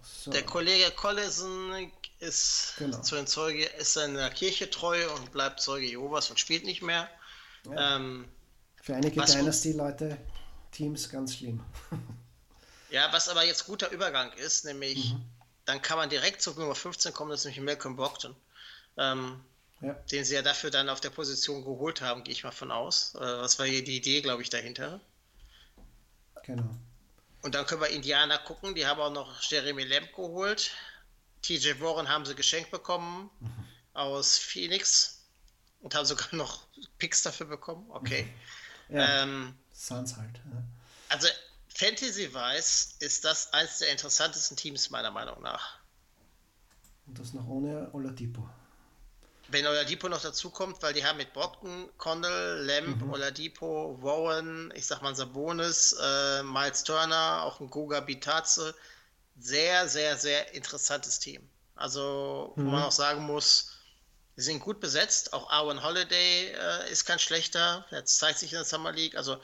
So. Der Kollege Collison ist genau. zu den Zeuge, ist seiner Kirche treu und bleibt Zeuge Jehovas und spielt nicht mehr. Ja. Ähm, Für einige Dynasty-Leute, Teams ganz schlimm. Ja, was aber jetzt guter Übergang ist, nämlich mhm. dann kann man direkt zur Nummer 15 kommen, das ist nämlich Malcolm Brockton. Ähm, ja. Den sie ja dafür dann auf der Position geholt haben, gehe ich mal von aus. Äh, was war hier die Idee, glaube ich, dahinter? Genau. Und dann können wir Indianer gucken, die haben auch noch Jeremy Lamb geholt. TJ Warren haben sie geschenkt bekommen mhm. aus Phoenix und haben sogar noch Picks dafür bekommen. Okay. Ja, ähm, Suns halt. Ja. Also Fantasy-wise ist das eines der interessantesten Teams meiner Meinung nach. Und das noch ohne Oladipo. Wenn Oladipo noch dazukommt, weil die haben mit Brockton, Condell, Lamb, mhm. Oladipo, Warren, ich sag mal Sabonis, äh, Miles Turner, auch ein Goga Bitaze. Sehr, sehr, sehr interessantes Team. Also, mhm. wo man auch sagen muss, sie sind gut besetzt. Auch Arwen Holiday äh, ist kein schlechter. Jetzt zeigt sich in der Summer League. Also,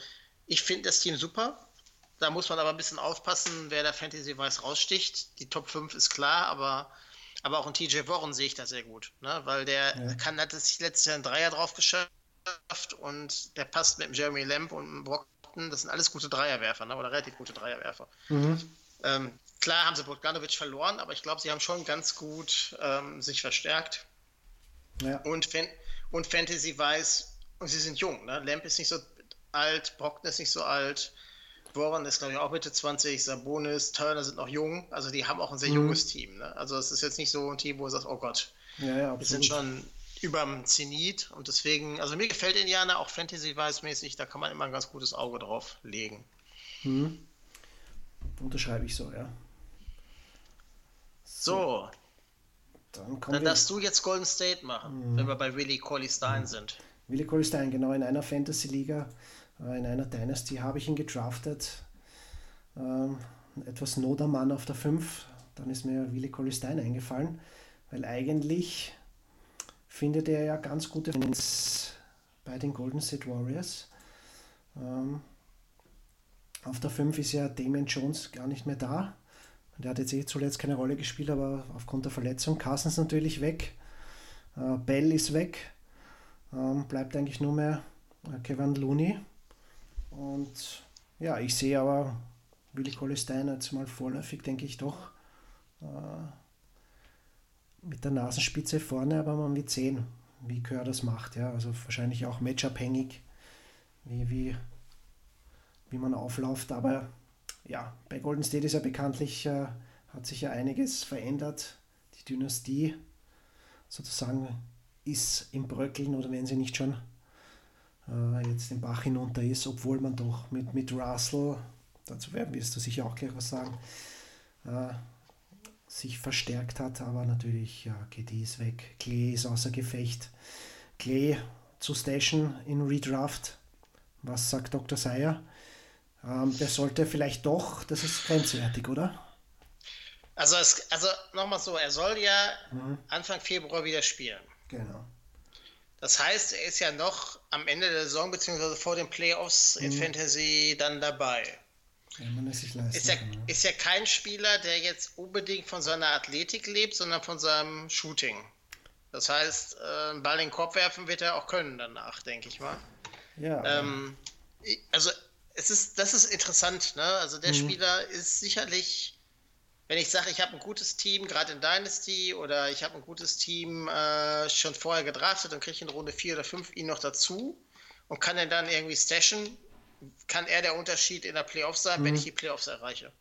ich finde das Team super. Da muss man aber ein bisschen aufpassen, wer der Fantasy weiß raussticht. Die Top 5 ist klar, aber, aber auch in TJ Warren sehe ich das sehr gut, ne? weil der ja. kann, hat sich letztes Jahr ein Dreier drauf geschafft und der passt mit dem Jeremy Lamb und dem Brockton. Das sind alles gute Dreierwerfer ne? oder relativ gute Dreierwerfer. Mhm. Ähm, klar haben sie Bogdanovic verloren, aber ich glaube, sie haben schon ganz gut ähm, sich verstärkt. Ja. Und, Fan und Fantasy weiß, und sie sind jung. Ne? Lamp ist nicht so alt, Brockton ist nicht so alt. Boran ist, glaube ich, auch Mitte 20, Sabonis, Turner sind noch jung. Also die haben auch ein sehr mhm. junges Team. Ne? Also es ist jetzt nicht so ein Team, wo du sagst, oh Gott, ja, ja, wir sind schon überm Zenit. Und deswegen, also mir gefällt Indiana auch Fantasy-Weiß-mäßig, da kann man immer ein ganz gutes Auge drauf legen. Mhm. Unterschreibe ich so, ja. So. Dann, Dann darfst du jetzt Golden State machen, mhm. wenn wir bei Willie Colley Stein mhm. sind. Willie Colley Stein, genau, in einer Fantasy-Liga in einer Dynasty habe ich ihn gedraftet. Ähm, etwas Nodermann auf der 5. Dann ist mir Willi Colistein eingefallen, weil eigentlich findet er ja ganz gute Fans bei den Golden State Warriors. Ähm, auf der 5 ist ja Damian Jones gar nicht mehr da. Der hat jetzt eh zuletzt keine Rolle gespielt, aber aufgrund der Verletzung. Carson ist natürlich weg. Äh, Bell ist weg. Ähm, bleibt eigentlich nur mehr äh, Kevin Looney. Und ja, ich sehe aber Willi Colistein jetzt mal vorläufig, denke ich doch, äh, mit der Nasenspitze vorne, aber man wird sehen, wie Kör das macht. Ja? Also wahrscheinlich auch matchabhängig, wie, wie, wie man aufläuft. Aber ja, bei Golden State ist ja bekanntlich, äh, hat sich ja einiges verändert. Die Dynastie sozusagen ist im Bröckeln oder wenn sie nicht schon äh, jetzt den Bach hinunter ist, obwohl man doch mit, mit Russell, dazu werden wirst du sicher auch gleich was sagen, äh, sich verstärkt hat, aber natürlich, ja, KD ist weg, Clay ist außer Gefecht. Clay zu Station in Redraft, was sagt Dr. Seyer? Ähm, der sollte vielleicht doch, das ist grenzwertig, oder? Also, es, also nochmal so, er soll ja mhm. Anfang Februar wieder spielen. Genau. Das heißt, er ist ja noch am Ende der Saison beziehungsweise vor den Playoffs mhm. in Fantasy dann dabei. Ja, ist, ja, ja. ist ja kein Spieler, der jetzt unbedingt von seiner Athletik lebt, sondern von seinem Shooting. Das heißt, äh, einen Ball in den Korb werfen wird er auch können danach, denke ich mal. Ja. Ähm, also es ist, das ist interessant, ne? Also der mhm. Spieler ist sicherlich wenn ich sage, ich habe ein gutes Team, gerade in Dynasty, oder ich habe ein gutes Team äh, schon vorher gedraftet und kriege in Runde 4 oder 5 ihn noch dazu und kann ihn dann irgendwie stashen, kann er der Unterschied in der Playoffs sein, mhm. wenn ich die Playoffs erreiche.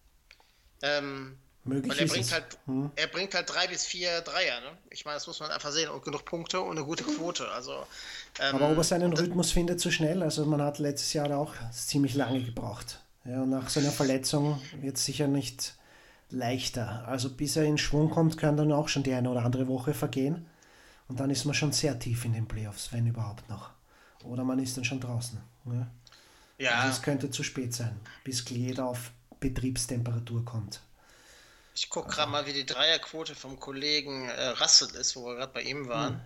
Ähm, Möglich weil er bringt halt, Hm. er bringt halt drei bis vier Dreier, ne? Ich meine, das muss man einfach sehen und genug Punkte und eine gute Quote. Also, ähm, Aber ob er seinen Rhythmus findet so schnell, also man hat letztes Jahr auch ziemlich lange gebraucht. Ja, und nach seiner Verletzung wird es sicher nicht leichter. Also bis er in Schwung kommt, kann dann auch schon die eine oder andere Woche vergehen. Und dann ist man schon sehr tief in den Playoffs, wenn überhaupt noch. Oder man ist dann schon draußen. Ja. ja, Also es könnte zu spät sein, bis jeder auf Betriebstemperatur kommt. ich gucke gerade mal, wie die Dreierquote vom Kollegen äh, Russell ist, wo wir gerade bei ihm waren.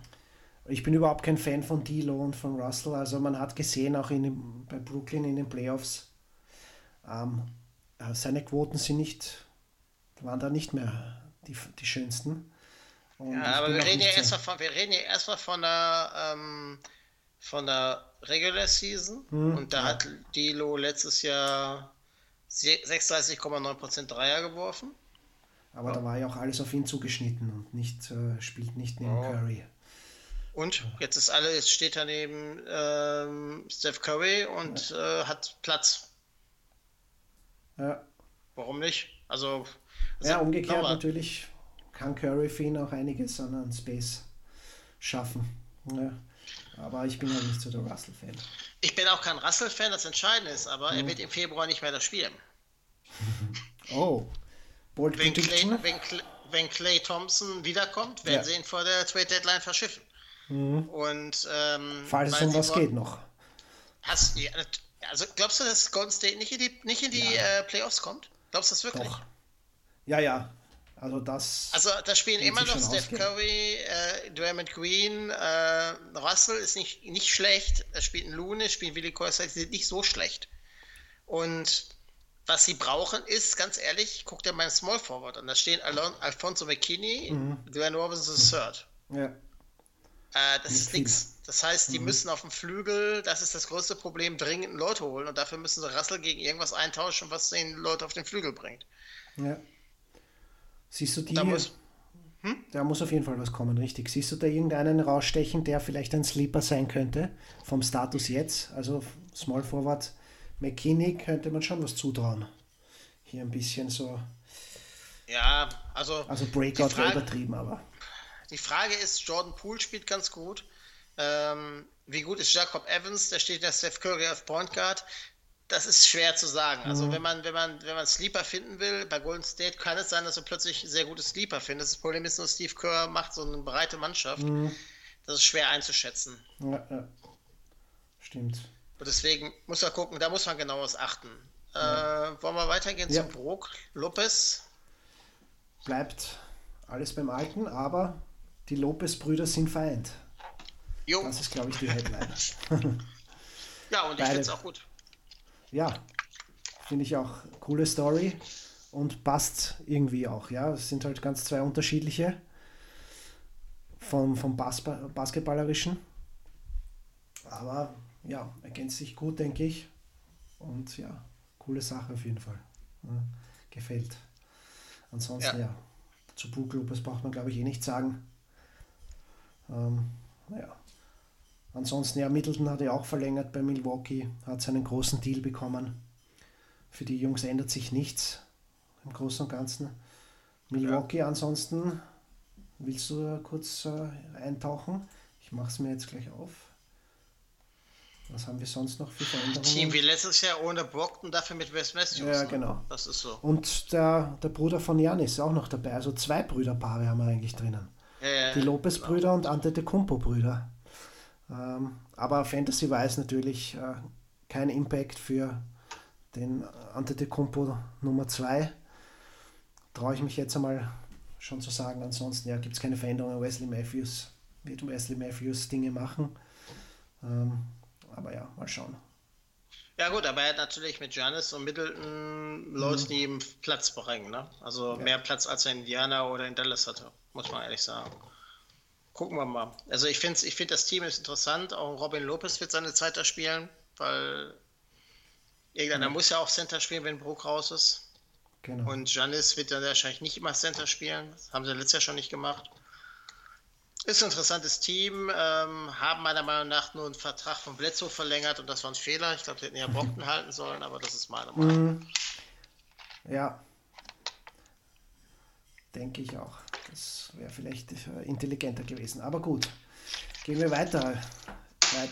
Ich bin überhaupt kein Fan von D'Lo und von Russell. Also man hat gesehen, auch in dem, bei Brooklyn in den Playoffs, ähm, äh, seine Quoten sind nicht, waren da nicht mehr die, die schönsten. Und Ja, aber wir reden, ja erstmal von, wir reden ja erstmal von der, ähm, von der Regular Season. Hm, und da hat Dilo letztes Jahr se- 36,9% Dreier geworfen. Aber da war ja auch alles auf ihn zugeschnitten und nicht, äh, spielt nicht neben Curry. Und jetzt ist alle, jetzt steht er neben ähm, Steph Curry und äh, hat Platz. Ja, Warum nicht? Also, also ja umgekehrt natürlich kann Curry für ihn auch einiges an, an Space schaffen. Ja. Aber ich bin ja nicht so der Russell-Fan. Ich bin auch kein Russell-Fan, das Entscheidende ist, aber Hm. er wird im Februar nicht mehr das spielen. Oh, Bold Wenn Clay, wenn, wenn Clay Thompson wiederkommt, werden Ja. sie ihn vor der Trade Deadline verschiffen. Und ähm, Falls es um was geht noch. Hast, ja, also glaubst du, dass Golden State nicht in die, nicht in die äh, Playoffs kommt? Glaubst du das wirklich? Doch. Ja, ja. Also das. Also da spielen immer noch Steph ausgehen. Curry, äh, Draymond Green, äh, Russell ist nicht, nicht schlecht, da spielt ein Looney, spielt Willi Korsay, die sind nicht so schlecht. Und was sie brauchen ist, ganz ehrlich, guck dir meinen Small Forward an, da stehen Alon, Alfonso McKinney, Mhm. Dwayne Robinson III. ja. Äh, das ist. Mhm. nichts. Das heißt, die müssen auf dem Flügel, das ist das größte Problem, dringend Leute holen und dafür müssen sie Russell gegen irgendwas eintauschen, was den Leute auf den Flügel bringt. ja. Siehst du die. Da muss, Da muss auf jeden Fall was kommen, richtig. Siehst du da irgendeinen rausstechen, der vielleicht ein Sleeper sein könnte, vom Status jetzt? Also Small Forward McKinney könnte man schon was zutrauen. Hier ein bisschen so, ja, also, also Breakout Frage- übertrieben, aber Die Frage ist, Jordan Poole spielt ganz gut. Ähm, wie gut ist Jacob Evans? Der steht der Steph Curry auf Point Guard. Das ist schwer zu sagen. Also wenn man, wenn man, wenn man Sleeper finden will, bei Golden State kann es sein, dass du plötzlich sehr gute Sleeper findest. Das Problem ist nur, Steve Kerr macht so eine breite Mannschaft. Das ist schwer einzuschätzen. ja, ja. stimmt. Und deswegen muss man gucken, da muss man genaues achten. Äh, wollen wir weitergehen Ja. zu Brook Lopez? Bleibt alles beim Alten, aber die Lopez-Brüder sind vereint. Jo, Das ist, glaube ich, die Headline. ja, und ich finde es auch gut. Ja, finde ich auch coole Story und passt irgendwie auch. Ja, es sind halt ganz zwei unterschiedliche vom, vom Basba Basketballerischen. Aber ja, ergänzt sich gut, denke ich. Und ja, coole Sache auf jeden Fall. Ja, gefällt. Ansonsten Ja. ja, zu Brook Lopez braucht man glaube ich eh nichts sagen. Ähm, ja. Ansonsten, ja, Middleton hat ja auch verlängert bei Milwaukee, hat seinen großen Deal bekommen. Für die Jungs ändert sich nichts im Großen und Ganzen. Milwaukee ansonsten, willst du kurz äh, eintauchen? Ich mache es mir jetzt gleich auf. Was haben wir sonst noch für Veränderungen? Team wie letztes Jahr ohne Brockton, dafür mit Wes Matthews. Ja, ne? genau. Das ist so. Und der, der Bruder von Janis ist auch noch dabei. Also zwei Brüderpaare haben wir eigentlich drinnen. Äh, Die Lopez-Brüder und Antetokounmpo-Brüder. Ähm, aber Fantasy-wise natürlich äh, kein Impact für den Antetokounmpo Nummer 2. Traue ich mich jetzt einmal schon zu sagen. Ansonsten ja, gibt es keine Veränderungen. Wesley Matthews wird Wesley Matthews Dinge machen. Ähm, aber ja, mal schauen. ja gut, aber er hat natürlich mit Giannis und Middleton Leute, die ihm Platz bringen. Ne? Also mehr Platz als er in Indiana oder in Dallas hatte, muss man ehrlich sagen. Gucken wir mal. Also ich finde ich find das Team ist interessant. Auch Robin Lopez wird seine Zeit da spielen, weil irgendeiner muss ja auch Center spielen, wenn Brook raus ist. Genau. Und Giannis wird dann wahrscheinlich nicht immer Center spielen. Das haben sie letztes Jahr schon nicht gemacht. Ist ein interessantes Team. Ähm, haben meiner Meinung nach nur einen Vertrag von Bledsoe verlängert und das war ein Fehler. Ich glaube, die hätten ja Brockton halten sollen, aber das ist meine Meinung. Ja, denke ich auch. Das wäre vielleicht äh, intelligenter gewesen. Aber gut, gehen wir weiter.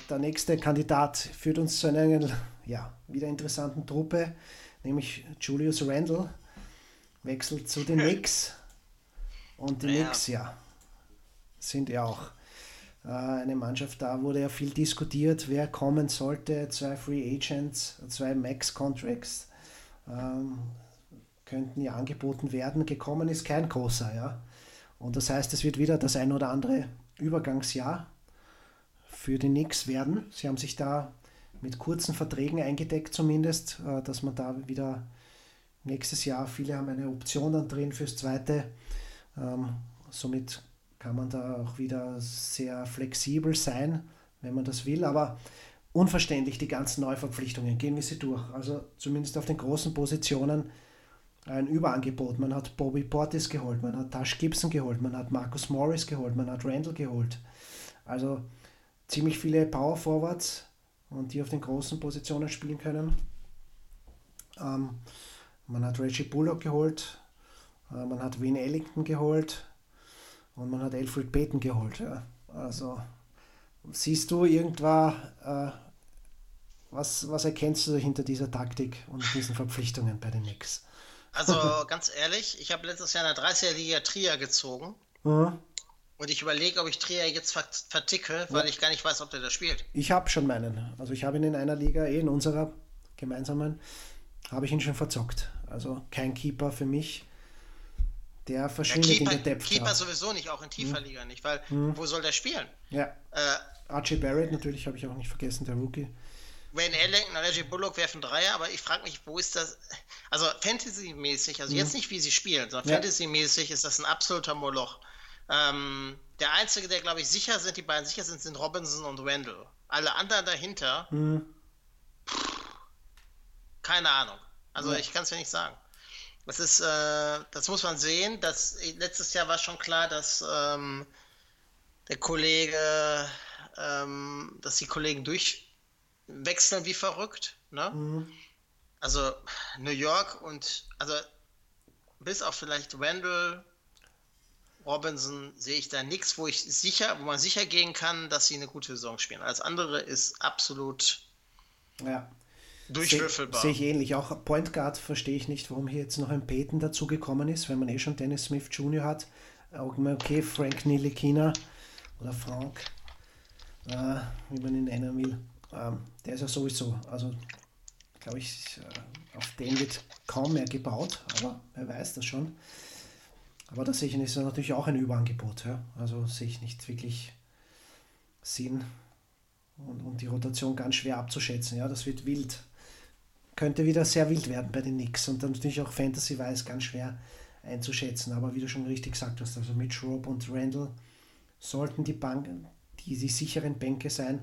Der nächste Kandidat führt uns zu einer ja, wieder interessanten Truppe, nämlich Julius Randle wechselt zu den Knicks. Und die ja. Knicks, ja, sind ja auch äh, eine Mannschaft, da wurde ja viel diskutiert, wer kommen sollte. Zwei Free Agents, zwei Max Contracts ähm, könnten ja angeboten werden. Gekommen ist kein großer, ja. Und das heißt, es wird wieder das ein oder andere Übergangsjahr für die Knicks werden. Sie haben sich da mit kurzen Verträgen eingedeckt zumindest, äh, dass man da wieder nächstes Jahr, viele haben eine Option dann drin fürs zweite. Ähm, somit kann man da auch wieder sehr flexibel sein, wenn man das will. Aber unverständlich, die ganzen Neuverpflichtungen, gehen wir sie durch. Also zumindest auf den großen Positionen ein Überangebot. Man hat Bobby Portis geholt, man hat Tash Gibson geholt, man hat Marcus Morris geholt, man hat Randall geholt. Also ziemlich viele Power Forwards und die auf den großen Positionen spielen können. Ähm, man hat Reggie Bullock geholt, äh, man hat Wayne Ellington geholt und man hat Alfred Payton geholt. Ja. Also siehst du irgendwas, äh, was, was erkennst du hinter dieser Taktik und diesen Verpflichtungen bei den Knicks? Also ganz ehrlich, ich habe letztes Jahr in der 30er-Liga Trier gezogen. Mhm. Und ich überlege, ob ich Trier jetzt verticke, weil ja. ich gar nicht weiß, ob der da spielt. Ich habe schon meinen. Also ich habe ihn in einer Liga, eh in unserer gemeinsamen, habe ich ihn schon verzockt. Also kein Keeper für mich. Der verschwindet ja, Keeper, in der Depth. Keeper sowieso nicht, auch in tiefer hm. Liga nicht, weil hm. wo soll der spielen? Ja. Äh, Archie Barrett natürlich habe ich auch nicht vergessen, der Rookie. Wayne Ellington, Reggie Bullock werfen Dreier, aber ich frage mich, wo ist das? Also Fantasy-mäßig, also mhm. jetzt nicht wie sie spielen, sondern ja. Fantasy-mäßig ist das ein absoluter Moloch. Ähm, der einzige, der glaube ich sicher sind, die beiden sicher sind, sind Robinson und Wendell. Alle anderen dahinter, mhm. pff, keine Ahnung. Also ja. ich kann es ja nicht sagen. Das ist, äh, das muss man sehen. Das, letztes Jahr war schon klar, dass ähm, der Kollege, ähm, dass die Kollegen durchwechseln wie verrückt. Ne? Mhm. Also New York und also bis auf vielleicht Randall, Robinson sehe ich da nichts, wo ich sicher, wo man sicher gehen kann, dass sie eine gute Saison spielen. Alles andere ist absolut ja. durchwürfelbar. Sehe seh ich ähnlich. Auch Point Guard verstehe ich nicht, warum hier jetzt noch ein Peyton dazugekommen ist, wenn man eh schon Dennis Smith Jr. hat. Auch immer okay, Frank Nilikina oder Frank, äh, wie man ihn nennen will. Ähm, der ist ja sowieso, also glaube ich, äh, auf den wird kaum mehr gebaut, aber wer weiß das schon. Aber da sehe ich ist natürlich auch ein Überangebot. Ja? Also sehe ich nicht wirklich Sinn und, und die Rotation ganz schwer abzuschätzen. Ja, das wird wild. Könnte wieder sehr wild werden bei den Knicks und dann natürlich auch Fantasy-wise ganz schwer einzuschätzen. Aber wie du schon richtig gesagt hast, also mit Schrob und Randall sollten die Banken, die, die sicheren Bänke sein.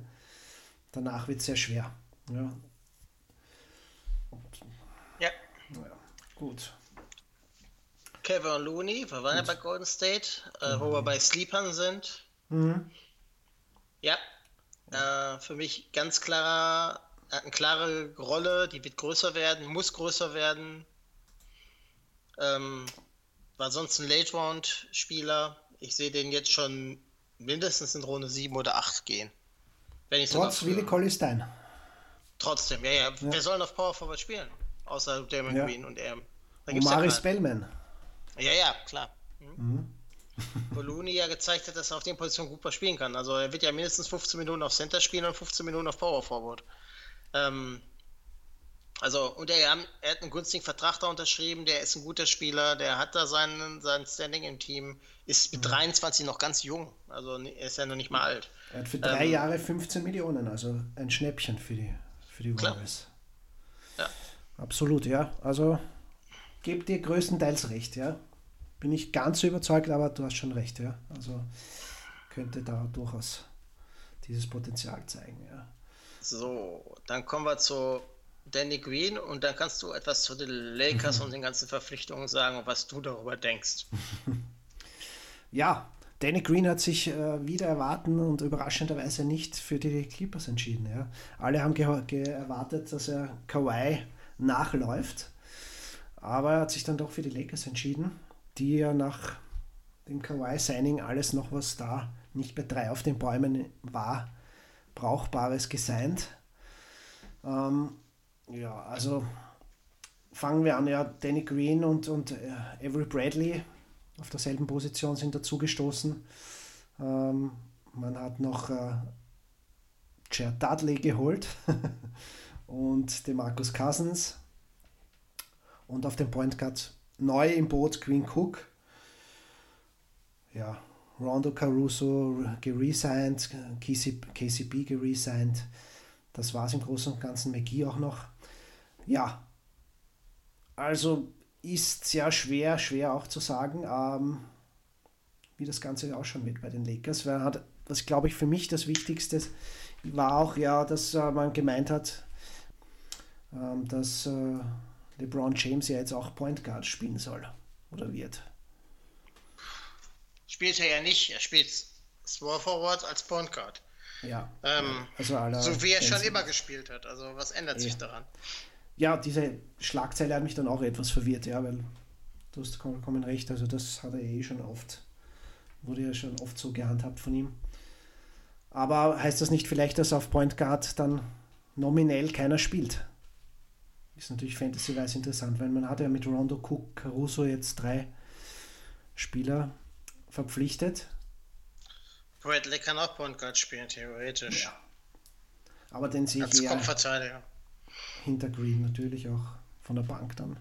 Danach wird es sehr schwer. Ja. Ja. Naja, gut. Kevin Looney, wir waren ja bei Golden State, äh, mhm. wo wir bei Sleepern sind. Mhm. Ja, äh, für mich ganz klarer, hat eine klare Rolle, die wird größer werden, muss größer werden. Ähm, war sonst ein Late Round Spieler. Ich sehe den jetzt schon mindestens in Runde 7 oder 8 gehen. Wenn ich Trotz Willi Collistein. Trotzdem, ja, ja. Wer soll auf Power Forward spielen? Außer Damon ja. Green und er. Omari Spellman. Ja, ja, klar. Mhm. Wo Looney ja gezeigt hat, dass er auf den Positionen gut spielen kann. Also er wird ja mindestens 15 Minuten auf Center spielen und 15 Minuten auf Power Forward. Ähm, also, und er, er, hat einen günstigen Vertrag da unterschrieben, der ist ein guter Spieler, der hat da seinen, sein Standing im Team, ist mit mhm. 23 noch ganz jung, also er ist ja noch nicht mal alt. Er hat für drei ähm, Jahre 15 Millionen, also ein Schnäppchen für die, für die Warriors. Ja. Absolut, ja. Also, gebe dir größtenteils recht, ja bin ich ganz so überzeugt, aber du hast schon recht, ja. Also könnte da durchaus dieses Potenzial zeigen, ja. So, dann kommen wir zu Danny Green und dann kannst du etwas zu den Lakers und den ganzen Verpflichtungen sagen, was du darüber denkst. ja, Danny Green hat sich äh, wieder erwarten und überraschenderweise nicht für die Clippers entschieden. Ja. Alle haben erwartet, dass er Kawhi nachläuft, aber er hat sich dann doch für die Lakers entschieden die ja nach dem Kawhi-Signing alles noch, was da nicht bei drei auf den Bäumen war, Brauchbares gesigned. Ähm, ja, also fangen wir an, ja, Danny Green und, und äh, Avery Bradley auf derselben Position sind dazugestoßen. Ähm, man hat noch äh, Jared Dudley geholt und den Marcus Cousins. Und auf dem Point Guard neu im Boot Green Cook. Ja, Rondo Caruso geresigned, KCP geresigned. Das war es im Großen und Ganzen. McGee auch noch. Ja, also ist sehr schwer, schwer auch zu sagen, ähm, wie das Ganze ausschauen wird bei den Lakers. Weil hat, das glaube ich für mich das Wichtigste war auch ja, dass äh, man gemeint hat, ähm, dass äh, LeBron James ja jetzt auch Point Guard spielen soll oder wird. Spielt er ja nicht, er spielt Small Forward als Point Guard. Ja. Ähm, also so wie er schon immer gespielt hat. Also was ändert ja. sich daran? Ja, diese Schlagzeile hat mich dann auch etwas verwirrt, ja, weil du hast vollkommen recht. Also das hat er eh schon oft, wurde ja schon oft so gehandhabt von ihm. Aber heißt das nicht vielleicht, dass auf Point Guard dann nominell keiner spielt? Ist natürlich fantasy-wise interessant, weil man hat ja mit Rondo, Cook, Caruso jetzt drei Spieler verpflichtet. Bradley kann auch Point Guard spielen, theoretisch. Ja. Aber den sehe ich eher Kopfverteidiger. Hinter Green natürlich auch von der Bank dann.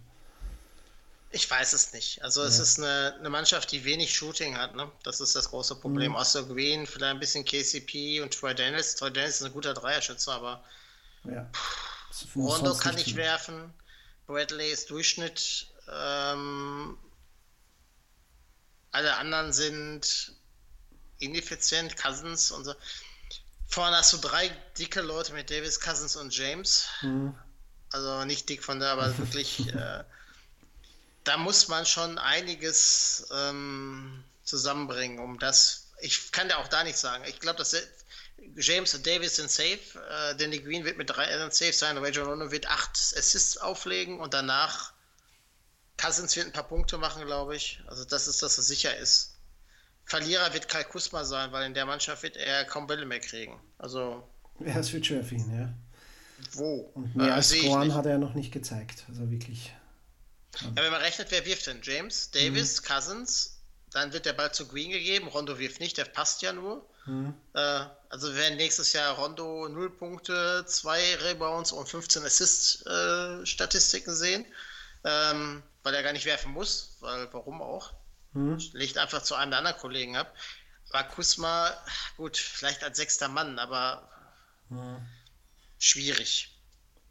Ich weiß es nicht. Also ja. es ist eine, eine, Mannschaft, die wenig Shooting hat. Ne? Das ist das große Problem. Mhm. Außer Green, vielleicht ein bisschen KCP und Troy Dennis. Troy Dennis ist ein guter Dreierschütze, aber ja. Rondo kann nicht werfen. Bradley ist Durchschnitt. Ähm, alle anderen sind ineffizient. Cousins und so. Vorne hast du drei dicke Leute mit Davis, Cousins und James. Mhm. Also nicht dick von der, aber wirklich. äh, da muss man schon einiges ähm, zusammenbringen, um das. Ich kann dir auch da nicht sagen. Ich glaube, dass James und Davis sind safe. Äh, Danny Green wird mit drei äh, safe sein. Ray Rondo wird acht Assists auflegen und danach Cousins wird ein paar Punkte machen, glaube ich. Also das ist, dass es sicher ist. Verlierer wird Kai Kusma sein, weil in der Mannschaft wird er kaum Bälle mehr kriegen. Also. Ja, es wird schwer für ihn, ja. Wo? Und mehr äh, als Scoren hat er noch nicht gezeigt. Also wirklich. Ja, wenn man rechnet, wer wirft denn? James, Davis, mhm. Cousins, dann wird der Ball zu Green gegeben. Rondo wirft nicht, der passt ja nur. Mhm. Äh, also wir werden nächstes Jahr Rondo 0 Punkte, 2 Rebounds und 15 Assist-Statistiken äh, sehen, ähm, weil er gar nicht werfen muss, weil warum auch? Mhm. Legt einfach zu einem der anderen Kollegen ab. War Kusma, gut, vielleicht als sechster Mann, aber mhm. Schwierig.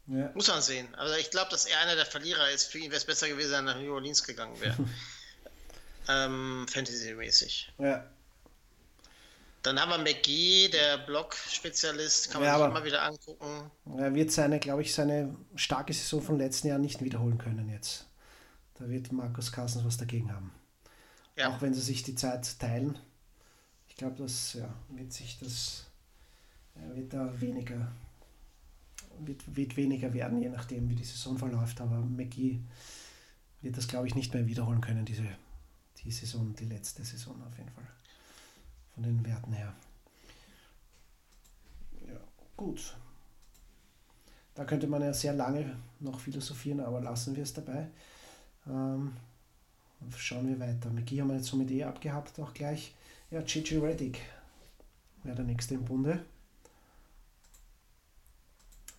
Ja. Muss man sehen. Also ich glaube, dass er einer der Verlierer ist. Für ihn wäre es besser gewesen, wenn er nach New Orleans gegangen wäre. ähm, Fantasy-mäßig. Ja. Dann haben wir McGee, der Block-Spezialist, kann man ja, sich immer wieder angucken. Er wird seine, glaube ich, seine starke Saison vom letzten Jahr nicht wiederholen können jetzt. Da wird Markus Carstens was dagegen haben. Ja. Auch wenn sie sich die Zeit teilen. Ich glaube, das ja, wird sich das er wird da weniger wird, wird weniger werden, je nachdem, wie die Saison verläuft. Aber McGee wird das, glaube ich, nicht mehr wiederholen können, diese die Saison, die letzte Saison auf jeden Fall. Von den Werten her. Ja, gut. Da könnte man ja sehr lange noch philosophieren, aber lassen wir es dabei. Ähm, schauen wir weiter. McGee haben wir jetzt somit eh abgehabt, auch gleich. Ja, Gigi Reddick wäre der nächste im Bunde.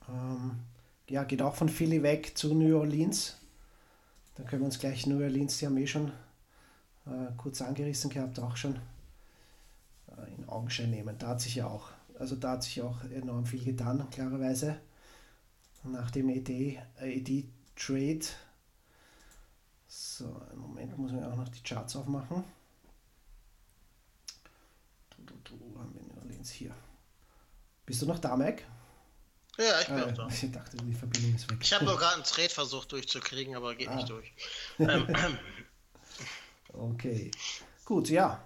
Ähm, ja, geht auch von Philly weg zu New Orleans. Da können wir uns gleich New Orleans, die haben eh schon äh, kurz angerissen gehabt, auch schon äh, in Augenschein nehmen. Da hat sich ja auch, also da hat sich auch enorm viel getan, klarerweise. Nach dem ED, äh, Trade. So, einen Moment muss man auch noch die Charts aufmachen. Du, du, du, haben wir New Orleans hier. Bist du noch da, Mike? Ja, ich bin ah, auch da. Ich dachte, die Verbindung ist weg. Ich habe nur gerade einen Trade versucht durchzukriegen, aber geht ah. nicht durch. Ähm, okay. Gut, ja.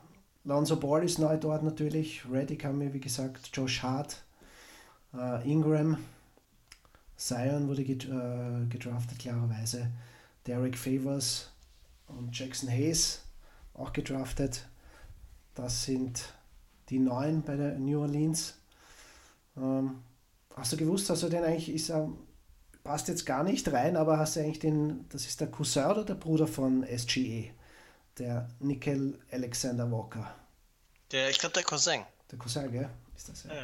Lonzo Ball ist neu dort natürlich. Reddick haben wir, wie gesagt, Josh Hart, äh, Ingram, Zion wurde get, äh, gedraftet, klarerweise. Derek Favors und Jackson Hayes auch gedraftet. Das sind die neun bei der New Orleans. Ähm, hast du gewusst, also den eigentlich ist er, passt jetzt gar nicht rein, aber hast du eigentlich den, das ist der Cousin oder der Bruder von SGE, der Nickel Alexander Walker. Der, ich glaube, der Cousin. Der Cousin, gell? Ist das ja.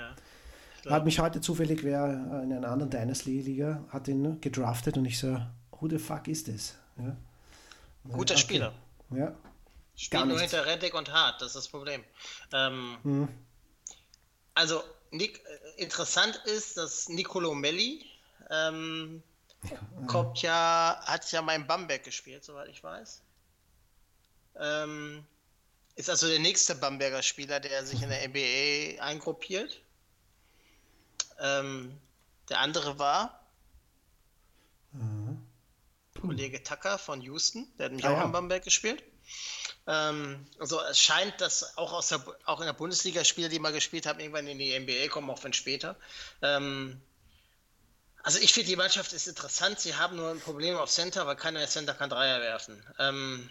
Ja. Hat mich heute zufällig wer in einer anderen Dynasty-Liga hat ihn gedraftet und ich so, who the fuck ist das? Ja. Guter Okay. Spieler. Ja. Spielt nur hinter Reddick und Hart, das ist das Problem. Ähm, Hm. Also, Nick, äh, interessant ist, dass Nicolo Melli ähm, kommt ja, hat ja mal in Bamberg gespielt, soweit ich weiß. Ähm, ist also der nächste Bamberger Spieler, der sich in der NBA eingruppiert. Ähm, der andere war Kollege Tucker von Houston, der hat nämlich Ah, auch ja. in Bamberg gespielt. Ähm, also es scheint, dass auch, aus der, auch in der Bundesliga Spieler, die mal gespielt haben, irgendwann in die NBA kommen, auch wenn später. Ähm, also ich finde, die Mannschaft ist interessant. Sie haben nur ein Problem auf Center, weil keiner der Center kann Dreier werfen. Ähm,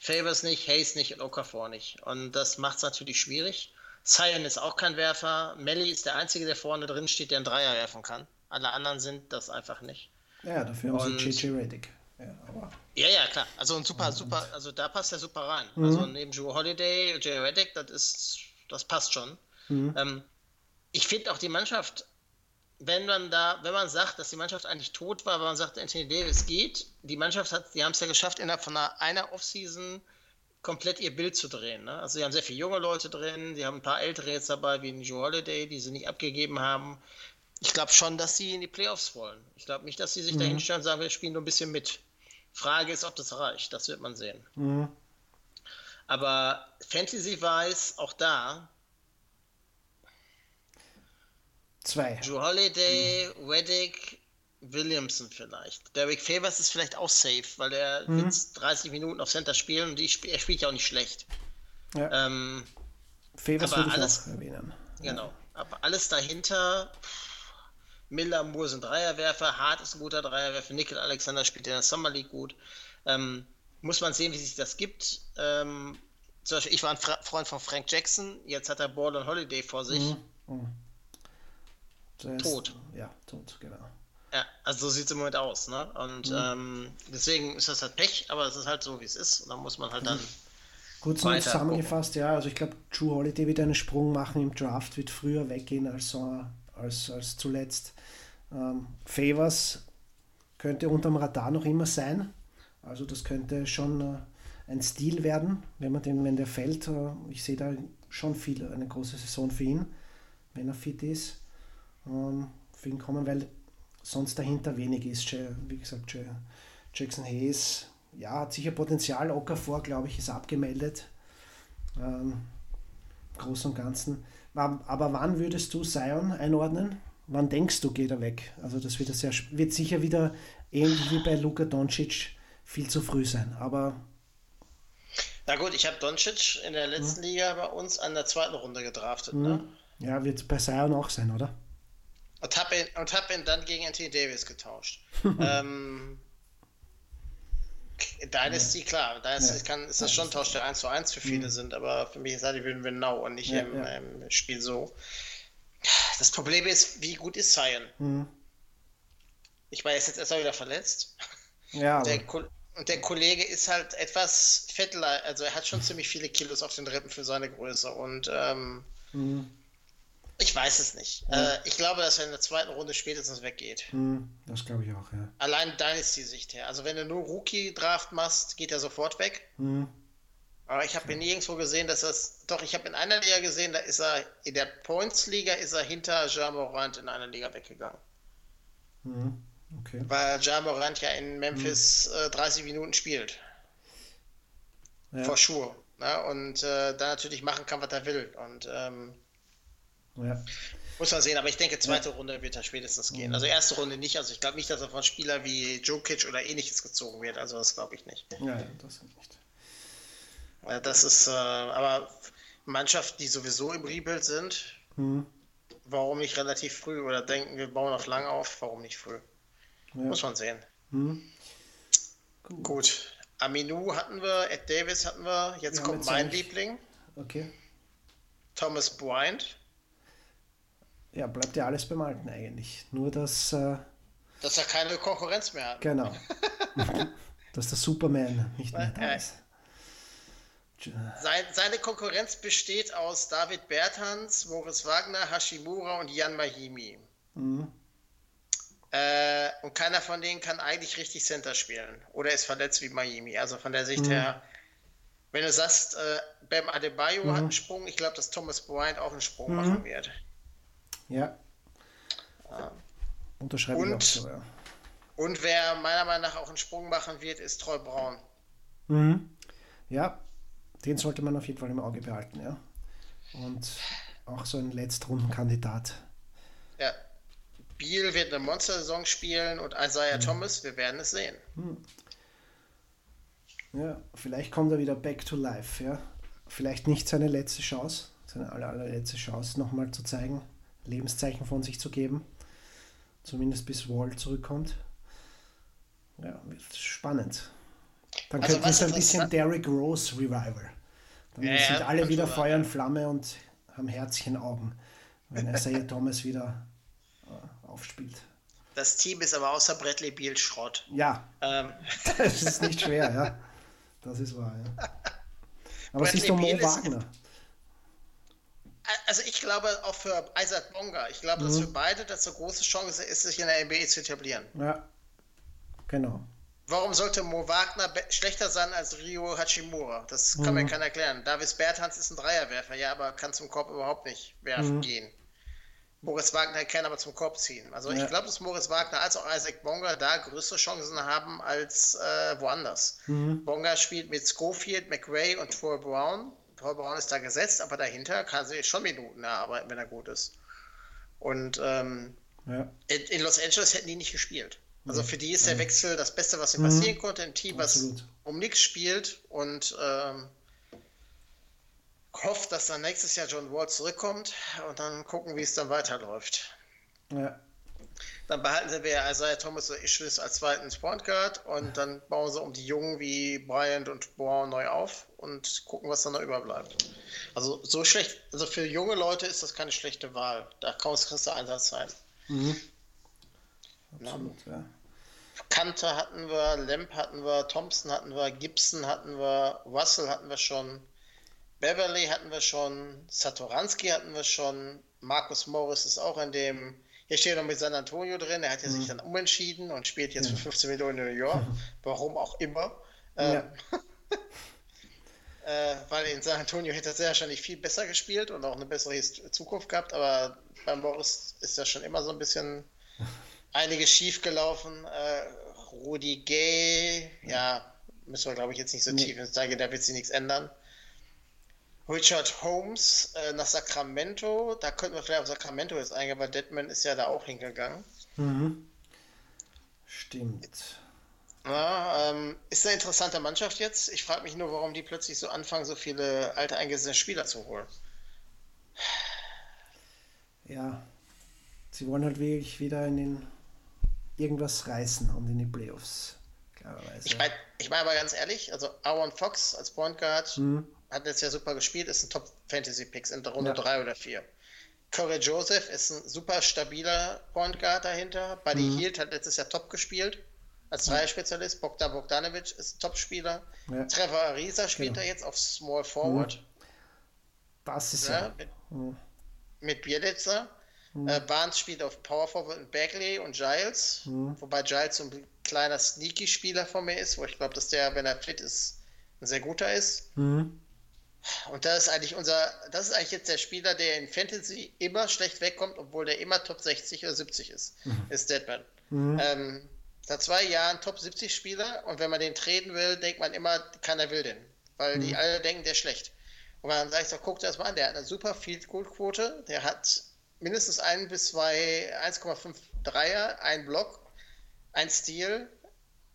Favors nicht, Hayes nicht und Okafor nicht. Und das macht es natürlich schwierig. Sion ist auch kein Werfer. Melly ist der Einzige, der vorne drin steht, der einen Dreier werfen kann. Alle anderen sind das einfach nicht. Ja, dafür haben Und- sie JJ Reddick. Ja, aber Ja, ja, klar. Also ein super, super, also da passt er super rein. Also neben Joe Holiday, Jay Reddick, das ist, das passt schon. Ähm, ich finde auch die Mannschaft, wenn man da, wenn man sagt, dass die Mannschaft eigentlich tot war, weil man sagt, Anthony Davis geht, die Mannschaft hat, die haben es ja geschafft, innerhalb von einer, einer Offseason komplett ihr Bild zu drehen. Ne? Also sie haben sehr viele junge Leute drin, sie haben ein paar ältere jetzt dabei, wie Joe Holiday, die sie nicht abgegeben haben. Ich glaube schon, dass sie in die Playoffs wollen. Ich glaube nicht, dass sie sich da hinstellen und sagen, wir spielen nur ein bisschen mit. Frage ist, ob das reicht. Das wird man sehen. Mhm. Aber Fantasy-wise, auch da, zwei. Drew Holiday, Reddick, Williamson vielleicht. Derek Favors ist vielleicht auch safe, weil er Mhm. wird 30 Minuten auf Center spielen und sp- er spielt ja auch nicht schlecht. Ja. Ähm, Favors würde ich alles- auch erwähnen. Genau. Aber alles dahinter, pff, Miller, Moore sind Dreierwerfer, Hart ist ein guter Dreierwerfer, Nickel Alexander spielt in der Summer League gut. Ähm, muss man sehen, wie sich das gibt. Ähm, zum Beispiel, ich war ein Fra Freund von Frank Jackson, jetzt hat er Ball und Holiday vor sich. Der ist- Tot. Ja, tot, genau. Ja, also so sieht es im Moment aus. Ne? Und ähm, deswegen ist das halt Pech, aber es ist halt so, wie es ist. Und da muss man halt dann. Gut so Weiter zusammengefasst, ja, also ich glaube, Drew Holiday wird einen Sprung machen im Draft, wird früher weggehen als, so, als, als zuletzt. Ähm, Favors könnte unterm Radar noch immer sein. Also das könnte schon äh, ein Stil werden, wenn man den, wenn der fällt. Äh, ich sehe da schon viel, eine große Saison für ihn, wenn er fit ist. Ähm, für ihn kommen, weil sonst dahinter wenig ist. Wie gesagt, ja, Jackson Hayes, ja, hat sicher Potenzial. Okafor, glaube ich, ist abgemeldet. Ähm, Groß und Ganzen. Aber wann würdest du Zion einordnen? Wann denkst du, geht er weg? Also das wird, sehr, wird sicher wieder ähnlich wie bei Luka Doncic viel zu früh sein. Aber Na gut, ich habe Doncic in der letzten Liga bei uns an der zweiten Runde gedraftet. Ne? ja, wird bei Zion auch sein, oder? Und habe ihn, und hab ihn dann gegen Anthony Davis getauscht. ähm, Dynasty, klar, Dynasty Ja. kann, ist das schon ein Tausch, der 1 zu 1 für viele sind, aber für mich ist halt, die wir now und nicht Ja, im, ja. im Spiel so. Das Problem ist, wie gut ist Zion? Mhm. Ich war jetzt jetzt erst mal wieder verletzt. Ja, aber, Der, und der Kollege ist halt etwas fettler, also er hat schon ziemlich viele Kilos auf den Rippen für seine Größe und ähm, Mhm. Ich weiß es nicht. Äh, ich glaube, dass er in der zweiten Runde spätestens weggeht. hm, das glaube ich auch, ja. Allein Dynasty-Sicht her. Also wenn du nur Rookie-Draft machst, geht er sofort weg. Mhm. Aber ich habe nirgendwo gesehen, dass das. Doch, ich habe in einer Liga gesehen, da ist er, in der Points-Liga ist er hinter Jean Morant in einer Liga weggegangen. Mhm. Okay. Weil Jean Morant ja in Memphis äh, 30 Minuten spielt. Ja. For sure. Ne? Und äh, da natürlich machen kann, was er will. Und ähm, Ja. muss man sehen, aber ich denke, zweite Runde wird er spätestens gehen. Also erste Runde nicht. Also ich glaube nicht, dass er von Spieler wie Jokic oder ähnliches gezogen wird. Also das glaube ich nicht. Ja, das nicht. Ja, Das ist, äh, aber Mannschaften, die sowieso im Rebuild sind, Mhm. warum nicht relativ früh oder denken, wir bauen auf lang auf, warum nicht früh? Ja. Muss man sehen. Mhm. Gut. Aminu hatten wir, Ed Davis hatten wir, jetzt Ja, kommt mein Liebling, Okay. Thomas Bryant. Ja, bleibt ja alles beim Alten eigentlich. Nur, dass, äh, Dass er keine Konkurrenz mehr hat. genau, dass der Superman nicht mehr da ist. Sein, seine Konkurrenz besteht aus David Bertans, Moritz Wagner, Hashimura und Jan Mahimi. Mhm. Äh, und keiner von denen kann eigentlich richtig Center spielen. Oder ist verletzt wie Mahimi. Also von der Mhm. Sicht her, wenn du sagst, äh, Bam Adebayo hat einen Sprung, ich glaube, dass Thomas Bryant auch einen Sprung Mhm. machen wird. Ja. Unterschreibe ich Und- auch so, ja. Und wer meiner Meinung nach auch einen Sprung machen wird, ist Troy Brown. Mhm. Ja, den sollte man auf jeden Fall im Auge behalten, ja. Und auch so ein Letztrundenkandidat. Ja. Beal wird eine Monster-Saison spielen und Isaiah Mhm. Thomas, wir werden es sehen. Ja, vielleicht kommt er wieder back to life, ja. Vielleicht nicht seine letzte Chance, seine aller, allerletzte Chance nochmal zu zeigen, Lebenszeichen von sich zu geben. Zumindest bis Wall zurückkommt. Ja, wird spannend. Dann Also könnten wir so ein bisschen Derrick Rose Revival. Dann Ja, sind ja, alle wieder absolut. Feuer und Flamme und haben Herzchenaugen, wenn Isaiah Thomas wieder äh, aufspielt. Das Team ist aber außer Bradley Beal Schrott. Ja, Ähm, das ist nicht schwer, ja. Das ist wahr, ja. Aber Bradley siehst du Mo Beal ist- Wagner? Also ich glaube auch für Isaac Bonga, ich glaube, Mhm. dass für beide das eine große Chance ist, sich in der NBA zu etablieren. Ja, genau. Warum sollte Mo Wagner schlechter sein als Rio Hachimura? Das kann Mhm. mir keiner erklären. Davis Bertans ist ein Dreierwerfer, ja, aber kann zum Korb überhaupt nicht werfen Mhm. gehen. Moritz Wagner kann aber zum Korb ziehen. Also Ja. ich glaube, dass Moritz Wagner als auch Isaac Bonga da größere Chancen haben als äh, woanders. Mhm. Bonga spielt mit Schofield, McRae und Troy Brown. Troy Brown ist da gesetzt, aber dahinter kann sie schon Minuten erarbeiten, wenn er gut ist. Und ähm, Ja, in, in Los Angeles hätten die nicht gespielt. Also für die ist der Wechsel das Beste, was ihnen Mhm. passieren konnte. Ein Team, was Absolut. um nichts spielt und ähm, hofft, dass dann nächstes Jahr John Wall zurückkommt und dann gucken, wie es dann weiterläuft. ja, Dann behalten sie wieder Isaiah Thomas oder Ishvis als zweiten Point Guard und dann bauen sie um die Jungen wie Bryant und Brown neu auf und gucken, was dann noch überbleibt. Also so schlecht, also für junge Leute ist das keine schlechte Wahl. Da kann es kriegst du Einsatz sein. absolut, ja. Kanter hatten wir, Lamp hatten wir, Thompson hatten wir, Gibson hatten wir, Russell hatten wir schon, Beverly hatten wir schon, Satoranski hatten wir schon, Markus Morris ist auch in dem, hier steht noch mit San Antonio drin, er hat ja sich dann umentschieden und spielt jetzt für 15 Millionen in New York, warum auch immer. Ähm, äh, weil in San Antonio hätte er sehr wahrscheinlich viel besser gespielt und auch eine bessere Zukunft gehabt, aber bei Morris ist ja schon immer so ein bisschen einiges schief gelaufen. Äh, Rudi Gay, ja, müssen wir glaube ich jetzt nicht so tief ins Detail, da wird sich nichts ändern. Richard Holmes äh, nach Sacramento, da könnten wir vielleicht auf Sacramento jetzt eingehen, weil Deadman ist ja da auch hingegangen. Stimmt. Ja, ähm, ist eine interessante Mannschaft jetzt. Ich frage mich nur, warum die plötzlich so anfangen, so viele alte eingesessene Spieler zu holen. Ja, sie wollen halt wirklich wieder in den irgendwas reißen und in die Playoffs, klarerweise. Ich meine ich mein aber ganz ehrlich, also Aaron Fox als Point Guard Mhm. Hat jetzt ja super gespielt, ist ein Top-Fantasy-Picks in der Runde Ja. 3 oder 4. Corey Joseph ist ein super stabiler Point Guard dahinter. Buddy Mhm. Hield hat letztes Jahr top gespielt als Dreierspezialist. Bogdan Bogdanovic ist ein Top-Spieler. Ja. Trevor Ariza spielt Genau. da jetzt auf Small Forward. das ist Ja, ja. mit, Mhm. mit Bielitzer. Äh, Barnes spielt auf Power Forward mit Bagley und Giles, Mhm. wobei Giles so ein kleiner Sneaky-Spieler von mir ist, wo ich glaube, dass der, wenn er fit ist, ein sehr guter ist. Mhm. Und das ist eigentlich unser, das ist eigentlich jetzt der Spieler, der in Fantasy immer schlecht wegkommt, obwohl der immer Top 60 oder 70 ist, ist Deadman. Ähm, seit zwei Jahren Top 70 Spieler und wenn man den treten will, denkt man immer, keiner will den, weil die alle denken, der ist schlecht. Und dann sage ich so, guck dir das mal an, der hat eine super Field Goal Quote, der hat mindestens ein bis zwei 1,5 Dreier, ein Block, ein Steal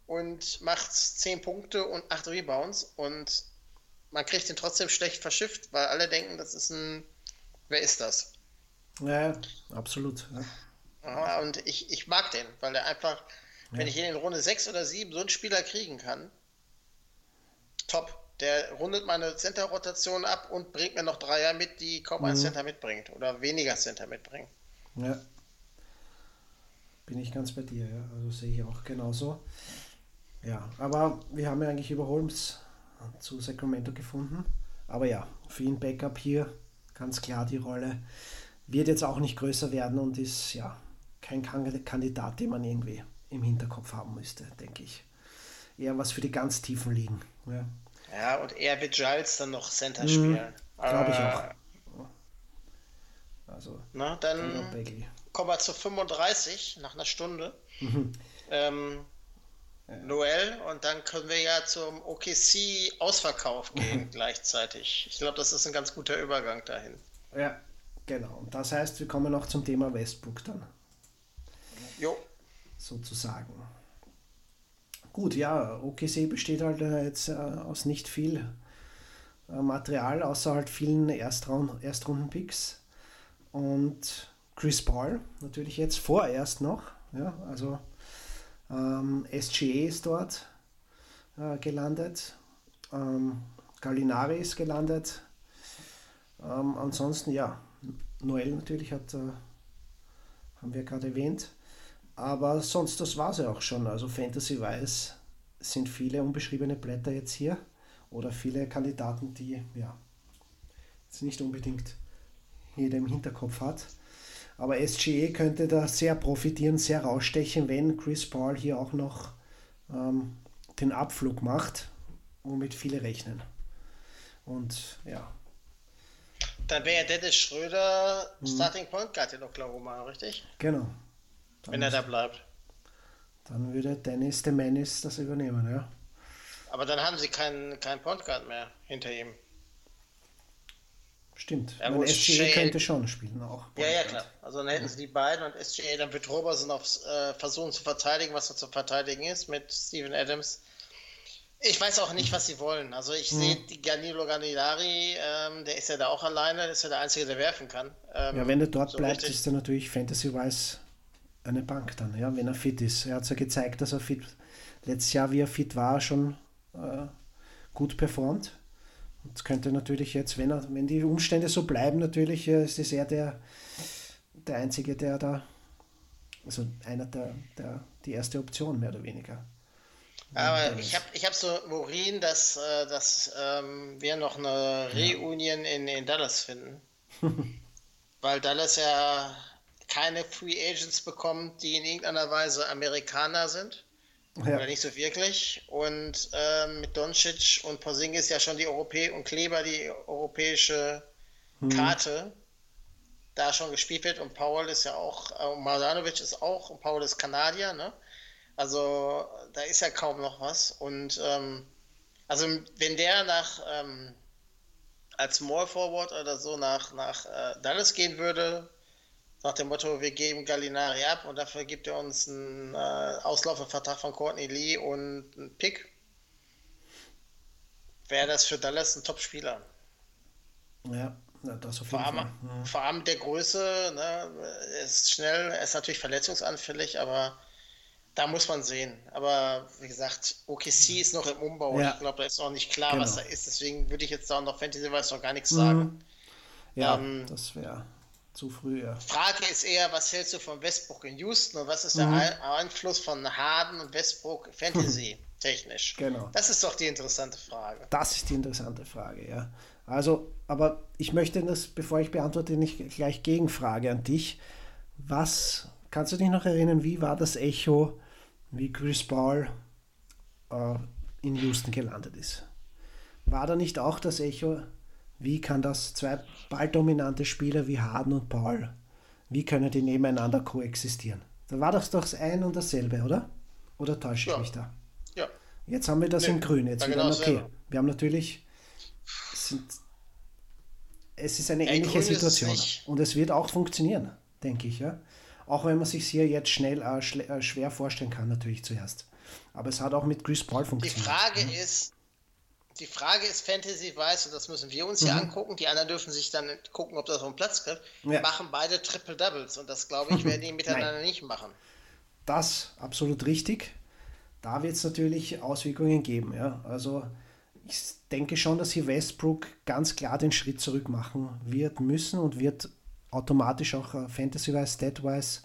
und macht 10 Punkte und 8 Rebounds und man kriegt den trotzdem schlecht verschifft, weil alle denken, das ist ein, wer ist das? ja, absolut. Ja. Ja, und ich, ich mag den, weil der einfach, wenn ich ihn in Runde 6 oder 7 so einen Spieler kriegen kann, top. Der rundet meine Center-Rotation ab und bringt mir noch Dreier mit, die kaum ein Center mitbringt oder weniger Center mitbringen. Ja. Bin ich ganz bei dir, ja. Also sehe ich auch genauso. Ja, aber wir haben ja eigentlich über Holmes zu Sacramento gefunden. Aber ja, für ihn Backup hier ganz klar die Rolle. Wird jetzt auch nicht größer werden und ist ja kein Kandidat, den man irgendwie im Hinterkopf haben müsste, denke ich. Eher was für die ganz tiefen Ligen. Ja, ja und eher wird Giles dann noch Center mhm, spielen. Glaube ich auch. Also, Na, dann kommen wir zu 35 nach einer Stunde. Mhm. Ähm. Noel und dann können wir ja zum OKC Ausverkauf gehen gleichzeitig. Ich glaube, das ist ein ganz guter Übergang dahin. Ja, genau. Und das heißt, wir kommen noch zum Thema Westbrook dann. Jo. Sozusagen. Gut, ja, OKC besteht halt äh, jetzt äh, aus nicht viel äh, Material, außer halt vielen Erstraun Erstrunden-Picks. Und Chris Paul natürlich jetzt vorerst noch. Ja, also ähm, SGA ist dort äh, gelandet. Ähm, Gallinari ist gelandet. Ähm, ansonsten, ja, Noel natürlich hat, äh, haben wir gerade erwähnt. Aber sonst, das war es ja auch schon. Also Fantasy-wise sind viele unbeschriebene Blätter jetzt hier oder viele Kandidaten, die ja jetzt nicht unbedingt jeder im Hinterkopf hat. Aber SGE könnte da sehr profitieren, sehr rausstechen, wenn Chris Paul hier auch noch ähm, den Abflug macht, womit viele rechnen. Und ja. Dann wäre Dennis Schröder mhm. Starting Point Guard in Oklahoma, richtig? Genau. Dann wenn er da bleibt. Dann würde Dennis de Menace das übernehmen, ja. Aber dann haben sie keinen kein Point Guard mehr hinter ihm. Stimmt. Ja, meine, SGA könnte schon spielen auch. Ja, ja, klar. Also dann hätten sie die beiden und SGA, dann wird Roberson aufs äh, versuchen zu verteidigen, was noch zu verteidigen ist mit Steven Adams. Ich weiß auch nicht, was sie wollen. Also ich mhm. sehe die Ganilo Ganilari, ähm, der ist ja da auch alleine, der ist ja der Einzige, der werfen kann. Ähm, ja, wenn er dort so bleibt, richtig. ist er natürlich Fantasy-wise eine Bank dann, ja, wenn er fit ist. Er hat ja gezeigt, dass er fit, letztes Jahr, wie er fit war, schon äh, gut performt. Das könnte natürlich jetzt, wenn, er, wenn die Umstände so bleiben, natürlich äh, ist es er der, der Einzige, der da, also einer der, der, die erste Option mehr oder weniger. Aber ich habe ich hab so Morin, dass, äh, dass ähm, wir noch eine Reunion in, in Dallas finden. Weil Dallas ja keine Free Agents bekommt, die in irgendeiner Weise Amerikaner sind. Ja. Oder nicht so wirklich. Und ähm, mit Doncic und Porzingis ja schon die Europä und Kleber die europäische hm. Karte da schon gespielt wird. Und Paul ist ja auch, äh, Mardanovic ist auch, und Paul ist Kanadier, ne? Also da ist ja kaum noch was. Und ähm, also wenn der nach ähm, als Small Forward oder so nach, nach äh, Dallas gehen würde, nach dem Motto, wir geben Gallinari ab und dafür gibt er uns einen äh, Auslaufervertrag von Courtney Lee und einen Pick, wäre das für Dallas ein Top-Spieler. Ja, das auf jeden vor allem, Fall. Ja. Vor allem der Größe, ne, ist schnell, ist natürlich verletzungsanfällig, aber da muss man sehen. Aber wie gesagt, OKC ist noch im Umbau. Ja. Ich glaube, da ist noch nicht klar, genau. was da ist. Deswegen würde ich jetzt da noch Fantasy-Weiß noch gar nichts sagen. Mhm. Ja, ähm, das wäre zu früh, ja. Frage ist eher, was hältst du von Westbrook in Houston und was ist mhm. der Einfluss von Harden und Westbrook Fantasy technisch? Genau. Das ist doch die interessante Frage. Das ist die interessante Frage, ja. Also, aber ich möchte das, bevor ich beantworte, nicht gleich Gegenfrage an dich. Was, kannst du dich noch erinnern, wie war das Echo, wie Chris Paul äh, in Houston gelandet ist? War da nicht auch das Echo, wie kann das zwei balldominante Spieler wie Harden und Paul, wie können die nebeneinander koexistieren? Da war das doch das ein und dasselbe, oder? Oder täusche ich ja. mich da? Ja. Jetzt haben wir das nee, in Grün. Jetzt wieder, genau okay. Wir haben natürlich, sind, es ist eine ähnliche Situation und es wird auch funktionieren, denke ich. Ja? Auch wenn man sich hier jetzt schnell äh, äh, schwer vorstellen kann, natürlich zuerst. Aber es hat auch mit Chris Paul funktioniert. Die Frage ja? ist, die Frage ist Fantasy-Weiß, und das müssen wir uns mhm. hier angucken. Die anderen dürfen sich dann gucken, ob das auf den Platz kommt. Ja. Machen beide Triple Doubles und das glaube ich, werden die miteinander nicht machen. Das absolut richtig. Da wird es natürlich Auswirkungen geben. Ja? Also ich denke schon, dass hier Westbrook ganz klar den Schritt zurück machen wird müssen und wird automatisch auch äh, Fantasy-wise, Stat-wise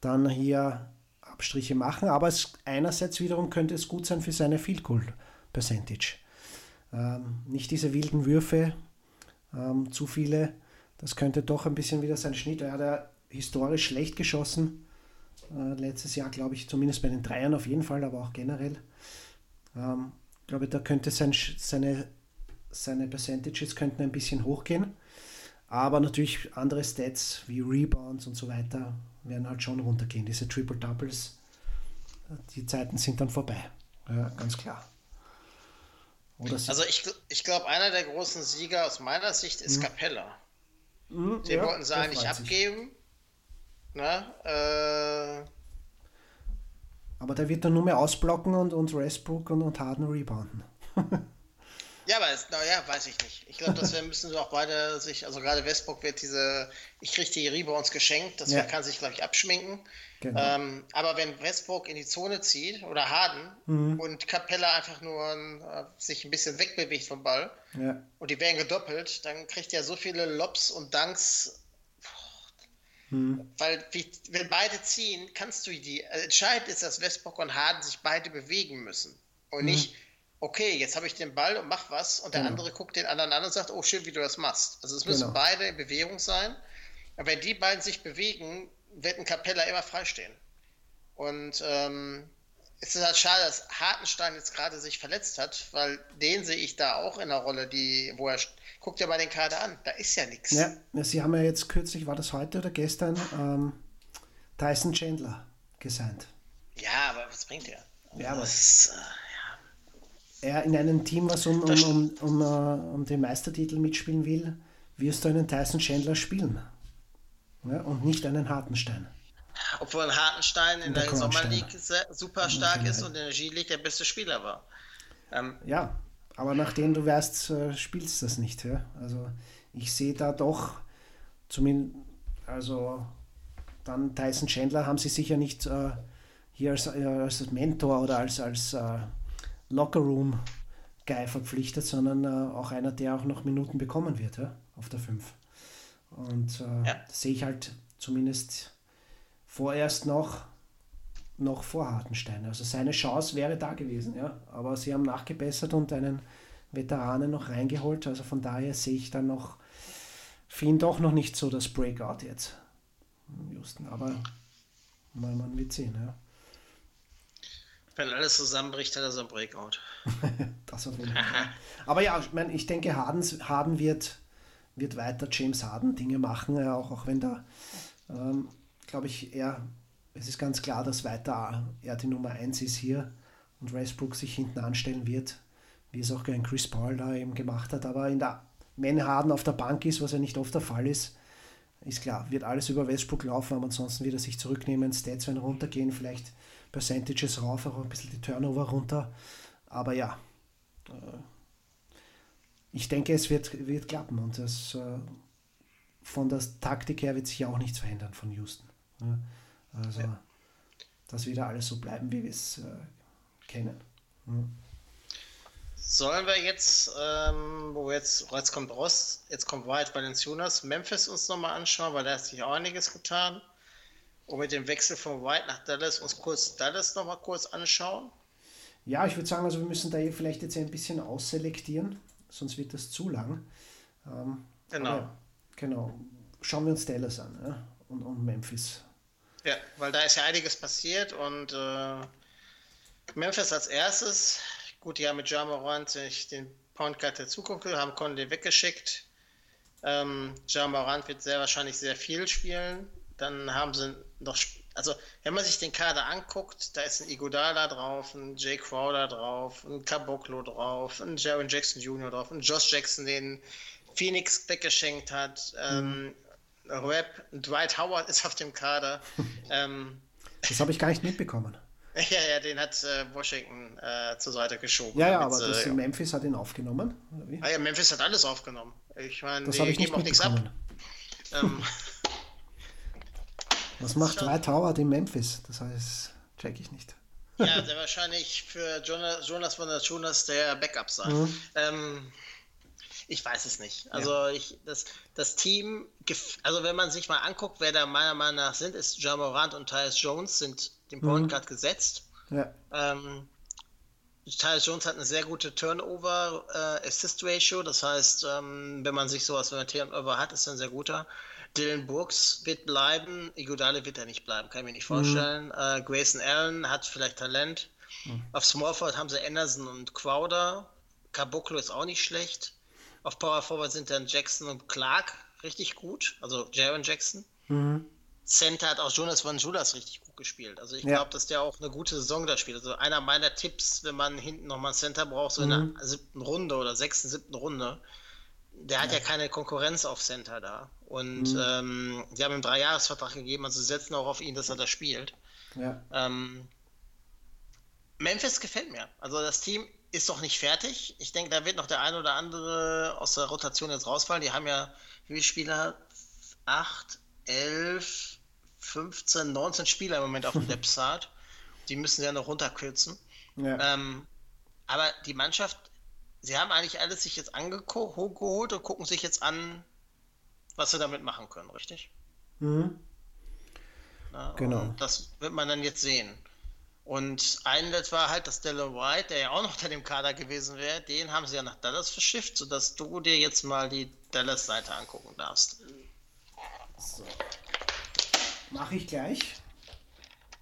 dann hier Abstriche machen. Aber es, einerseits wiederum könnte es gut sein für seine Field Goal Percentage. Ähm, nicht diese wilden Würfe, ähm, zu viele. Das könnte doch ein bisschen wieder sein Schnitt. Er hat ja historisch schlecht geschossen. Äh, letztes Jahr, glaube ich, zumindest bei den Dreiern auf jeden Fall, aber auch generell. Ähm, glaube, da könnte sein, seine, seine Percentages könnten ein bisschen hochgehen. Aber natürlich andere Stats wie Rebounds und so weiter werden halt schon runtergehen. Diese Triple Doubles, die Zeiten sind dann vorbei. Ja, ganz klar. Also ich, ich glaube, einer der großen Sieger aus meiner Sicht ist mhm. Capella. Mhm, Den ja, wollten sie eigentlich abgeben. Na, äh, aber der wird dann nur mehr ausblocken und, und Westbrook und, und Harden rebounden. ja, aber naja, weiß ich nicht. Ich glaube, das müssen auch beide sich, also gerade Westbrook wird diese, ich kriege die Rebounds geschenkt, das ja. kann sich, glaube ich, abschminken. Genau. Ähm, aber wenn Westbrook in die Zone zieht oder Harden mhm. und Capella einfach nur äh, sich ein bisschen wegbewegt vom Ball ja. und die werden gedoppelt, dann kriegt er so viele Lobs und Dunks hm. Weil wie, wenn beide ziehen, kannst du die. Also entscheidend ist, dass Westbrook und Harden sich beide bewegen müssen. Und hm. nicht, okay, jetzt habe ich den Ball und mach was und der genau. andere guckt den anderen an und sagt, oh schön, wie du das machst. Also es müssen genau. beide in Bewegung sein. Aber wenn die beiden sich bewegen, wird ein Capella immer freistehen. Und ähm, es ist halt schade, dass Hartenstein jetzt gerade sich verletzt hat, weil den sehe ich da auch in der Rolle, die, wo er guckt ja mal den Kader an, da ist ja nichts. Ja, sie haben ja jetzt kürzlich, war das heute oder gestern, ähm, Tyson Chandler gesigned. Ja, aber was bringt er? Ja, das, äh, ja. er in einem Team, was um, um, um, um, uh, um den Meistertitel mitspielen will, wirst du einen Tyson Chandler spielen. Ja, und nicht einen Hartenstein. Obwohl ein Hartenstein in, der, der Sommer League super stark ist und in der G-League der beste Spieler war. Ähm, ja, aber nachdem du weißt, äh, spielst du das nicht. Ja? Also ich sehe da doch zumindest, also dann Tyson Chandler haben sie sicher nicht äh, hier als, äh, als Mentor oder als, als äh, Lockerroom Guy verpflichtet, sondern äh, auch einer, der auch noch Minuten bekommen wird ja? auf der 5. Und äh, ja. sehe ich halt zumindest vorerst noch noch vor Hartenstein. Also seine Chance wäre da gewesen, ja. Aber sie haben nachgebessert und einen Veteranen noch reingeholt. Also von daher sehe ich dann noch für ihn doch noch nicht so das Breakout jetzt. Houston. Aber mal man wird sehen, ja. Wenn alles zusammenbricht, hat er so ein Breakout. das auf jeden Fall. Aber ja, ich, meine, ich denke, Harden, Harden wird, wird weiter James Harden Dinge machen, auch, auch wenn da, ähm, glaube ich, er es ist ganz klar, dass weiter er die Nummer 1 ist hier und Westbrook sich hinten anstellen wird, wie es auch ein Chris Paul da eben gemacht hat. Aber in der, wenn Harden auf der Bank ist, was ja nicht oft der Fall ist, ist klar, wird alles über Westbrook laufen, aber ansonsten wird er sich zurücknehmen, Stats werden runtergehen, vielleicht Percentages rauf, auch ein bisschen die Turnover runter. Aber ja, äh, ich denke, es wird, wird klappen und das äh, von der Taktik her wird sich auch nichts verändern von Houston. Also, ja. dass wieder alles so bleiben, wie wir es äh, kennen. Hm. Sollen wir jetzt, ähm, wo jetzt, jetzt kommt Ross, jetzt kommt White Valenciunas, Memphis uns nochmal anschauen, weil da hat sich auch einiges getan. Und mit dem Wechsel von White nach Dallas uns kurz Dallas nochmal kurz anschauen. Ja, ich würde sagen, also wir müssen da hier vielleicht jetzt ein bisschen ausselektieren, sonst wird das zu lang. Ähm, genau. Aber, genau. Schauen wir uns Dallas an ja? und, und Memphis. Ja, weil da ist ja einiges passiert und äh, Memphis als erstes, gut, die haben mit Jamorant sich den Point Guard der Zukunft haben Conley weggeschickt. Ähm, Jamorant wird sehr wahrscheinlich sehr viel spielen. Dann haben sie noch, also wenn man sich den Kader anguckt, da ist ein Igodala drauf, ein Jay Crowder drauf, ein Caboclo drauf, ein Jaron Jackson Jr. drauf, ein Josh Jackson, den Phoenix weggeschenkt hat. Ähm, mhm. Webb, Dwight Howard ist auf dem Kader. ähm, das habe ich gar nicht mitbekommen. Ja, ja, den hat äh, Washington äh, zur Seite geschoben. Ja, ja, aber das, äh, Memphis hat ihn aufgenommen. Ah, ja, Memphis hat alles aufgenommen. Ich meine, das habe ich nicht mitbekommen. Ähm, Was macht Dwight Howard in Memphis? Das heißt, check ich nicht. Ja, der wahrscheinlich für Jonas, Jonas von der Jonas der Backup sein. Mhm. Ähm, ich weiß es nicht. Also ja. ich, das, das Team, also wenn man sich mal anguckt, wer da meiner Meinung nach sind, ist Jamorant und Tyus Jones sind dem Point mhm. Guard gesetzt. Ja. Ähm, Tyus Jones hat eine sehr gute Turnover-Assist-Ratio, äh, das heißt, ähm, wenn man sich sowas, wenn man Turnover hat, ist er ein sehr guter. Dylan Brooks wird bleiben, Iguodale wird er nicht bleiben, kann ich mir nicht vorstellen. Mhm. Äh, Grayson Allen hat vielleicht Talent. Mhm. Auf Smallford haben sie Anderson und Crowder. Caboclo ist auch nicht schlecht. Auf Power Forward sind dann Jackson und Clark richtig gut, also Jaron Jackson. Mhm. Center hat auch Jonas Van Julas richtig gut gespielt. Also ich ja. glaube, dass der auch eine gute Saison da spielt. Also einer meiner Tipps, wenn man hinten nochmal Center braucht, so mhm. in der siebten Runde oder sechsten, siebten Runde, der hat ja, ja keine Konkurrenz auf Center da. Und mhm. ähm, die haben ihm einen Dreijahresvertrag gegeben, also sie setzen auch auf ihn, dass er da spielt. Ja. Ähm, Memphis gefällt mir. Also das Team ist doch nicht fertig. Ich denke, da wird noch der ein oder andere aus der Rotation jetzt rausfallen. Die haben ja, wie viele Spieler? Acht, elf, 15, 19 Spieler im Moment auf dem Depth Chart. Die müssen ja noch runterkürzen. Ja. Ähm, aber die Mannschaft, sie haben eigentlich alles sich jetzt angeholt und gucken sich jetzt an, was sie damit machen können, richtig? Mhm. Na, genau. Das wird man dann jetzt sehen. Und ein war halt, dass Dylan White, der ja auch noch unter dem Kader gewesen wäre, den haben sie ja nach Dallas verschifft, sodass du dir jetzt mal die Dallas-Seite angucken darfst. So. Mache ich gleich.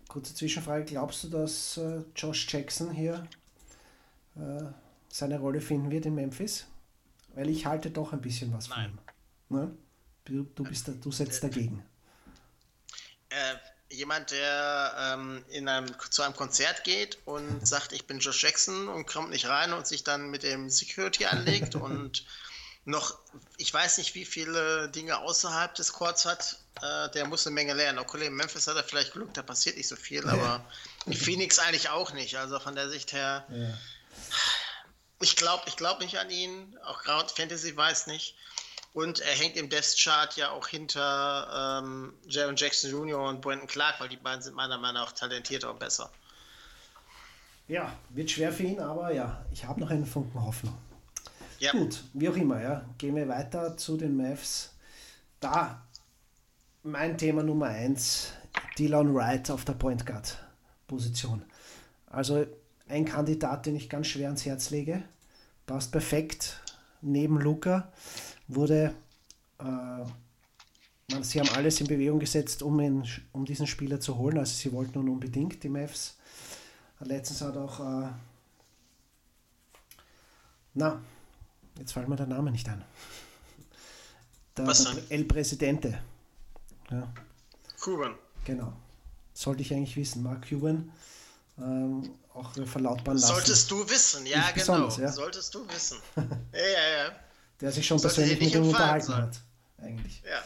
Kurze Zwischenfrage: Glaubst du, dass äh, Josh Jackson hier äh, seine Rolle finden wird in Memphis? Weil ich halte doch ein bisschen was Nein. von ihm. Ne? Du, du, bist da, du setzt dagegen. Äh, jemand, der ähm, in einem, zu einem Konzert geht und sagt, ich bin Josh Jackson und kommt nicht rein und sich dann mit dem Security anlegt und noch, ich weiß nicht, wie viele Dinge außerhalb des Courts hat, äh, der muss eine Menge lernen. Okay, in Memphis hat er vielleicht Glück, da passiert nicht so viel, ja. aber in Phoenix eigentlich auch nicht. Also von der Sicht her, ja. ich glaube ich glaub nicht an ihn, auch Ground Fantasy weiß nicht. Und er hängt im Death Chart ja auch hinter ähm, Jaron Jackson Jr. und Brandon Clark, weil die beiden sind meiner Meinung nach talentierter und besser. Ja, wird schwer für ihn, aber ja, ich habe noch einen Funken Hoffnung. Ja. Gut, wie auch immer, ja. Gehen wir weiter zu den Mavs. Da mein Thema Nummer 1, Dylan Wright auf der Point Guard Position. Also ein Kandidat, den ich ganz schwer ans Herz lege. Passt perfekt neben Luca wurde, äh, sie haben alles in Bewegung gesetzt, um, ihn, um diesen Spieler zu holen. Also sie wollten nun unbedingt die Mavs. Letztens hat auch, äh, na, jetzt fällt mir der Name nicht ein. Der, Was der El Presidente. Ja. Cuban. Genau. Sollte ich eigentlich wissen. Mark Cuban. Ähm, auch verlautbaren lassen. Solltest du wissen, ja, ich genau. Ja? Solltest du wissen. ja, ja, ja der sich schon persönlich mit ihm unterhalten sein. hat. Eigentlich. Ja.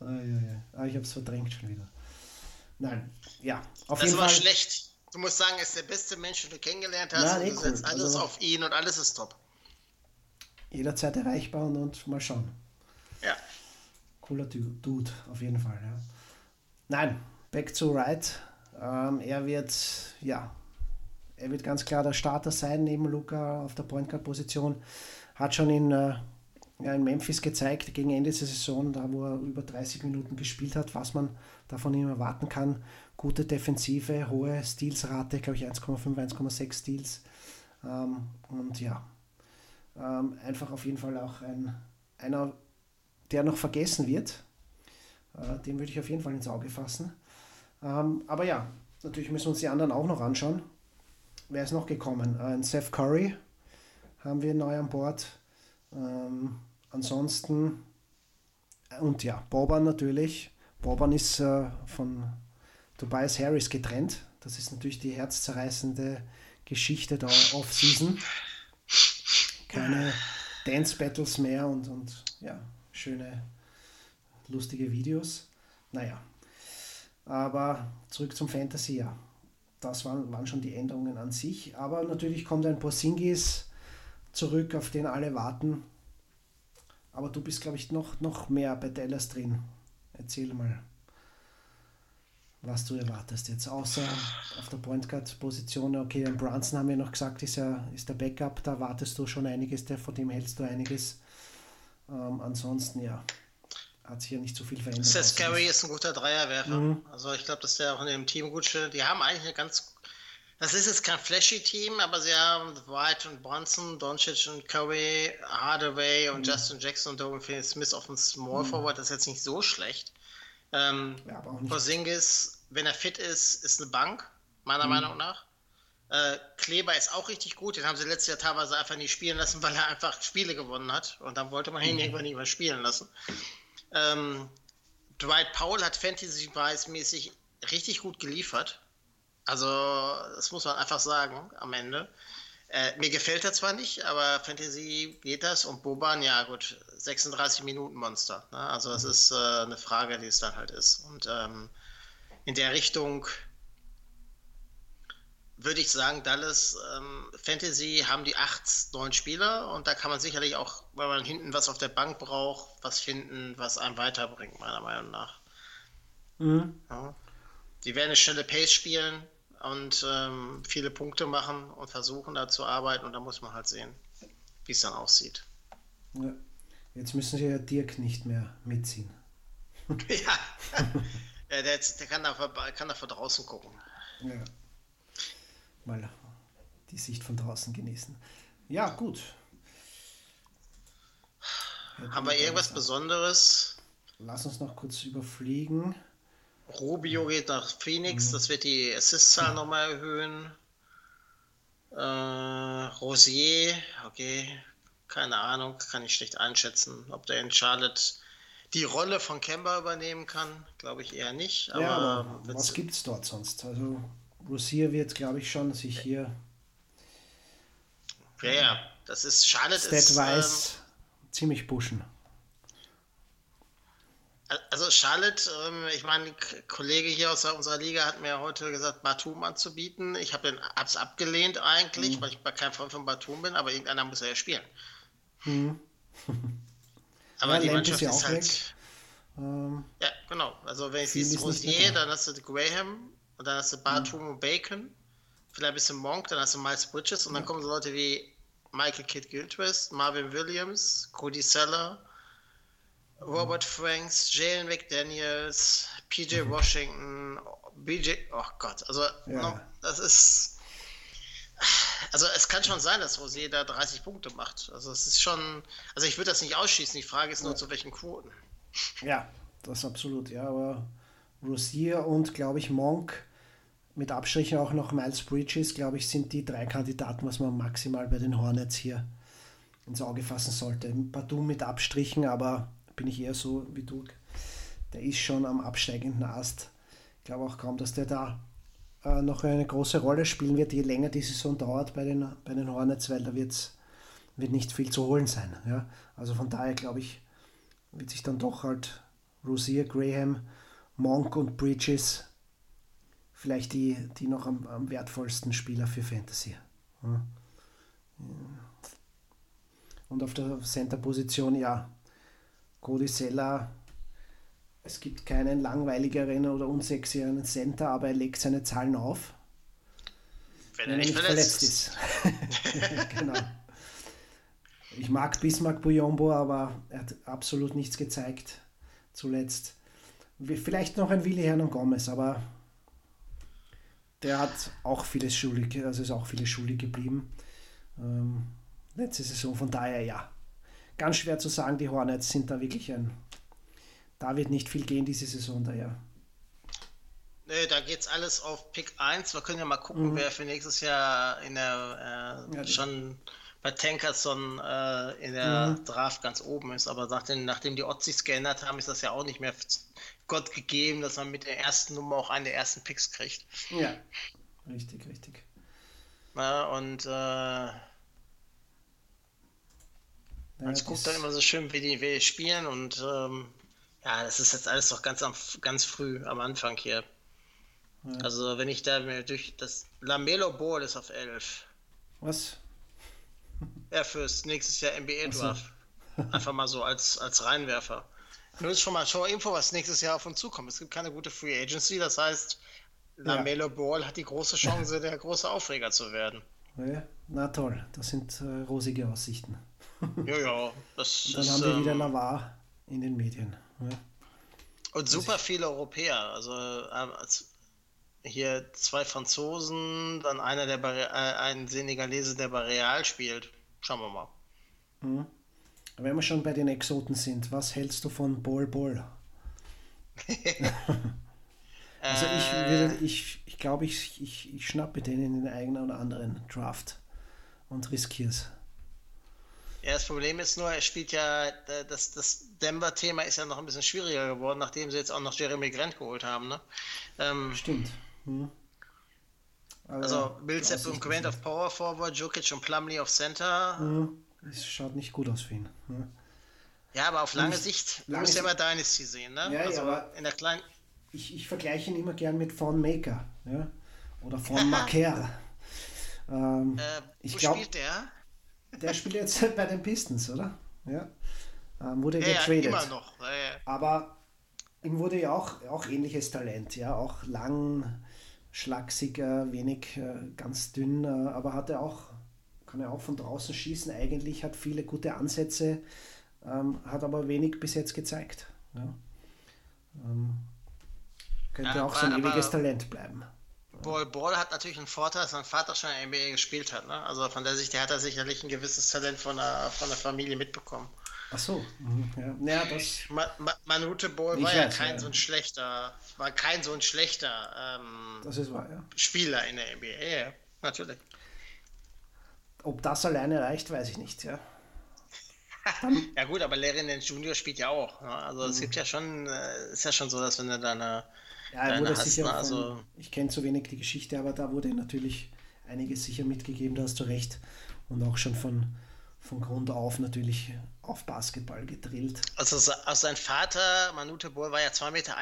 ah, ja, ja. Ah, ich habe es verdrängt schon wieder. Nein, ja. Auf das jeden war Fall. schlecht. Du musst sagen, er ist der beste Mensch, den du kennengelernt hast. Ja, und du cool. setzt alles also, auf ihn und alles ist top. Jederzeit erreichbar und, und mal schauen. Ja. Cooler Dude, auf jeden Fall. Ja. Nein, back to right. Ähm, er wird, ja, er wird ganz klar der Starter sein neben Luca auf der Point Guard Position. Hat schon in, äh, in Memphis gezeigt gegen Ende der Saison, da wo er über 30 Minuten gespielt hat, was man da von ihm erwarten kann. Gute Defensive, hohe Stealsrate, glaube ich 1,5, 1,6 Steals. Ähm, und ja, ähm, einfach auf jeden Fall auch ein, einer, der noch vergessen wird. Äh, den würde ich auf jeden Fall ins Auge fassen. Ähm, aber ja, natürlich müssen wir uns die anderen auch noch anschauen wer ist noch gekommen? Ein Seth Curry haben wir neu an Bord. Ähm, ansonsten, und ja, Boban natürlich. Boban ist äh, von Tobias Harris getrennt. Das ist natürlich die herzzerreißende Geschichte der Off-Season. Keine Dance-Battles mehr und, und ja, schöne, lustige Videos. Naja, aber zurück zum Fantasy, ja das waren, waren schon die Änderungen an sich. Aber natürlich kommt ein Porzingis zurück, auf den alle warten. Aber du bist, glaube ich, noch, noch mehr bei Dallas drin. Erzähl mal. was du erwartest jetzt. Außer auf der Point Guard Position, okay, den Brunson haben wir noch gesagt, ist ja ist der Backup, da erwartest du schon einiges, der, von dem hältst du einiges. Ähm, ansonsten, ja, hat sich ja nicht so viel verändert. Seth Curry ist ein guter Dreierwerfer. Mhm. Also ich glaube, dass der auch in dem Team gut steht. Die haben eigentlich eine ganz das ist jetzt kein flashy Team, aber sie haben White und Bronson, Doncic und Curry, Hardaway und mhm. Justin Jackson und Finney Smith auf dem Small mhm. Forward. Das ist jetzt nicht so schlecht. Ähm, ja, Porzingis, wenn er fit ist, ist eine Bank, meiner mhm. Meinung nach. Äh, Kleber ist auch richtig gut. Den haben sie letztes Jahr teilweise einfach nicht spielen lassen, weil er einfach Spiele gewonnen hat. Und dann wollte man ihn mhm. irgendwann nicht mehr spielen lassen. Ähm, Dwight Powell hat Fantasy-Preis-mäßig richtig gut geliefert. Also, das muss man einfach sagen am Ende. Äh, mir gefällt er zwar nicht, aber Fantasy geht das und Boban, ja gut, 36 Minuten Monster. Ne? Also das ist äh, eine Frage, die es dann halt ist. Und ähm, in der Richtung würde ich sagen, Dallas ähm, Fantasy haben die acht, neun Spieler und da kann man sicherlich auch, wenn man hinten was auf der Bank braucht, was finden, was einem weiterbringt, meiner Meinung nach. Mhm. Ja. Die werden eine schnelle Pace spielen und ähm, viele Punkte machen und versuchen da zu arbeiten und da muss man halt sehen, wie es dann aussieht. Ja. Jetzt müssen sie ja Dirk nicht mehr mitziehen. ja, ja der, der, kann, da, kann da von draußen gucken. Ja. Mal die Sicht von draußen genießen. Ja, gut. Haben wir irgendwas Besonderes? Lass uns noch kurz überfliegen. Rubio geht nach Phoenix, mhm. das wird die Assist-Zahl nochmal erhöhen. Äh, Rosier, okay, keine Ahnung, kann ich schlecht einschätzen, ob der in Charlotte die Rolle von Kemba übernehmen kann, glaube ich eher nicht. Aber, ja, aber was gibt es dort sonst? Also Rosier wird, glaube ich, schon sich hier. Ja, ja, das ist Charlotte ist. Ähm, ziemlich pushen. Also Charlotte, ähm, ich meine, ein Kollege hier aus unserer Liga hat mir heute gesagt, Batum anzubieten. Ich habe es abgelehnt eigentlich, mhm. weil ich kein Freund von Batum bin, aber irgendeiner muss er ja spielen. Mhm. aber ja, die Mannschaft ist, ja ist halt... Ähm, ja, genau. Also wenn ich siehst Rosier, dann hast du Graham und dann hast du Batum mhm. und Bacon. Vielleicht ein bisschen Monk, dann hast du Miles Bridges und dann kommen so Leute wie Michael Kidd Gilchrist, Marvin Williams, Cody Seller, Robert Franks, Jalen McDaniels, PJ mhm. Washington, BJ, oh Gott, also ja. no, das ist, also es kann schon sein, dass Rosé da 30 Punkte macht. Also es ist schon, also ich würde das nicht ausschließen, die Frage ist nur, ja. zu welchen Quoten. Ja, das ist absolut, ja, aber Rosier und, glaube ich, Monk, mit Abstrichen auch noch Miles Bridges, glaube ich, sind die drei Kandidaten, was man maximal bei den Hornets hier ins Auge fassen sollte. Batum mit Abstrichen, aber bin ich eher so wie du. Der ist schon am absteigenden Ast. Ich glaube auch kaum, dass der da äh, noch eine große Rolle spielen wird, je länger die Saison dauert bei den, bei den Hornets, weil da wird's, wird nicht viel zu holen sein. Ja? Also von daher glaube ich, wird sich dann doch halt Rosier, Graham, Monk und Bridges vielleicht die, die noch am, am wertvollsten Spieler für Fantasy. Ja? Und auf der Center-Position, ja, Cody Seller, es gibt keinen langweiligeren oder unsexieren Center, aber er legt seine Zahlen auf. Wenn, er nicht verletzt, verletzt ist. genau. Ich mag Bismarck Buyombo, aber er hat absolut nichts gezeigt zuletzt. Vielleicht noch ein Willi Herrn Gomez, aber der hat auch vieles schuldig, also ist auch vieles schuldig geblieben. Ähm, letzte Saison, von daher ja, ganz schwer zu sagen, die Hornets sind da wirklich ein. Da wird nicht viel gehen diese Saison daher. Nee, da geht's alles auf Pick 1. Wir können ja mal gucken, mhm. wer für nächstes Jahr in der äh, ja, schon bei Tankerson äh, in der mhm. Draft ganz oben ist. Aber nachdem, nachdem die Odds sich geändert haben, ist das ja auch nicht mehr Gott gegeben, dass man mit der ersten Nummer auch einen der ersten Picks kriegt. Ja, richtig, richtig. Ja, und äh, man ja, guckt dann immer so schön, wie die, wie die spielen und ähm, ja, das ist jetzt alles doch ganz, am, ganz früh am Anfang hier. Ja. Also wenn ich da mir durch das Lamelo Ball ist auf 11. Was? Ja, fürs nächstes Jahr NBA Draft. So. Einfach mal so als, als Reinwerfer. Nur ist schon mal schon Info, was nächstes Jahr auf uns zukommt. Es gibt keine gute Free Agency, das heißt, Lamelo Ball hat die große Chance, der große Aufreger zu werden. Ja, na toll, das sind äh, rosige Aussichten. Ja, ja, das Und dann ist, haben wir wieder ähm, Lavar in den Medien. Ja. Und super viele Europäer. Also als- hier zwei Franzosen, dann einer der bei, äh, ein Senegalese, der bei Real spielt. Schauen wir mal. Wenn wir schon bei den Exoten sind, was hältst du von Bol Bol? Also ich Äh. würde, ich, ich glaube, ich, ich, ich schnappe den in den eigenen oder anderen Draft und riskiere es. Ja, das Problem ist nur, er spielt ja, das, das Denver-Thema ist ja noch ein bisschen schwieriger geworden, nachdem sie jetzt auch noch Jeremy Grant geholt haben. Ne? Ähm, Stimmt. Hm. Also Millsap und Grant auf Power Forward, Jokic und Plumlee auf Center. Aussichten- Es schaut nicht gut aus für ihn. Ja. Ja, aber auf lange Nicht- Sicht, du lange musst ja immer Dynasty sehen, ne? Ja, ja, also aber- in der kleinen, Ich, ich vergleiche ihn immer gern mit Von Maker ja? oder Von Maker. ähm, äh, ich wo glaube, spielt der? der spielt jetzt bei den Pistons, oder? Ja. Ähm, wurde Ja, ja, getradet. immer noch. Ja, ja. Aber ihm wurde ja auch, auch ähnliches Talent, ja, auch lang, schlagsiger, wenig, äh, ganz dünn, äh, aber hat er auch, kann er auch von draußen schießen eigentlich, hat viele gute Ansätze, ähm, hat aber wenig bis jetzt gezeigt. Ja. Ähm, könnte Ja, auch so ein aber- ewiges Talent bleiben. Ball Ball hat natürlich einen Vorteil, dass sein Vater schon in der NBA gespielt hat. Ne? Also von der Sicht her hat er sicherlich ein gewisses Talent von der, von der Familie mitbekommen. Ach so, mhm, ja. ja, das, Ma Ma Manute Ball war ja weiß, kein ja. so ein schlechter, war kein so ein schlechter ähm, wahr, ja. Spieler in der NBA. Ja, ja, natürlich. Ob das alleine reicht, weiß ich nicht, ja. Ja gut, aber Larry Nance Jr. spielt ja auch. Ne? Also es gibt ja schon, äh, ist ja schon so, dass wenn du deine, Ja, er wurde hast, sicher ne? von, also ich kenne zu wenig die Geschichte, aber da wurde natürlich einiges sicher mitgegeben, da hast du recht. Und auch schon von, von Grund auf natürlich auf Basketball gedrillt. Also, also sein Vater, Manute Ball, war ja 2,31 Meter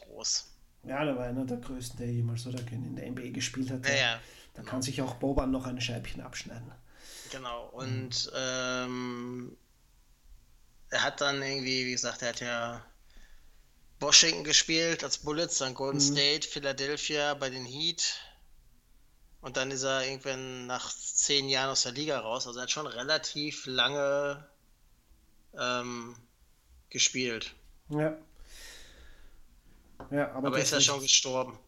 groß. Ja, der war einer der größten, der jemals oder in der NBA gespielt hat. Ja, ja, Da kann sich auch Boban noch ein Scheibchen abschneiden. Genau. Und ähm, er hat dann irgendwie, wie gesagt, er hat ja Washington gespielt als Bullets, dann Golden State, Philadelphia bei den Heat. Und dann ist er irgendwann nach zehn Jahren aus der Liga raus. Also er hat schon relativ lange ähm, gespielt. Ja. Ja, aber, Aber ist er schon gestorben.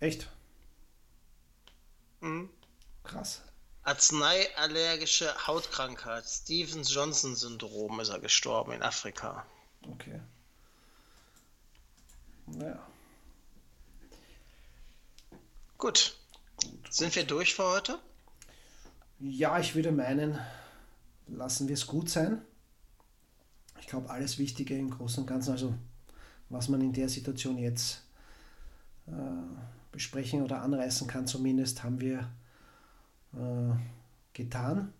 Echt? Mhm. Krass. Arzneiallergische Hautkrankheit, Stevens-Johnson-Syndrom ist er gestorben in Afrika. Okay. Ja. Gut. Sind wir durch für heute? Ja, ich würde meinen, lassen wir es gut sein. Ich glaube, alles Wichtige im Großen und Ganzen, also was man in der Situation jetzt äh, besprechen oder anreißen kann, zumindest haben wir äh, getan.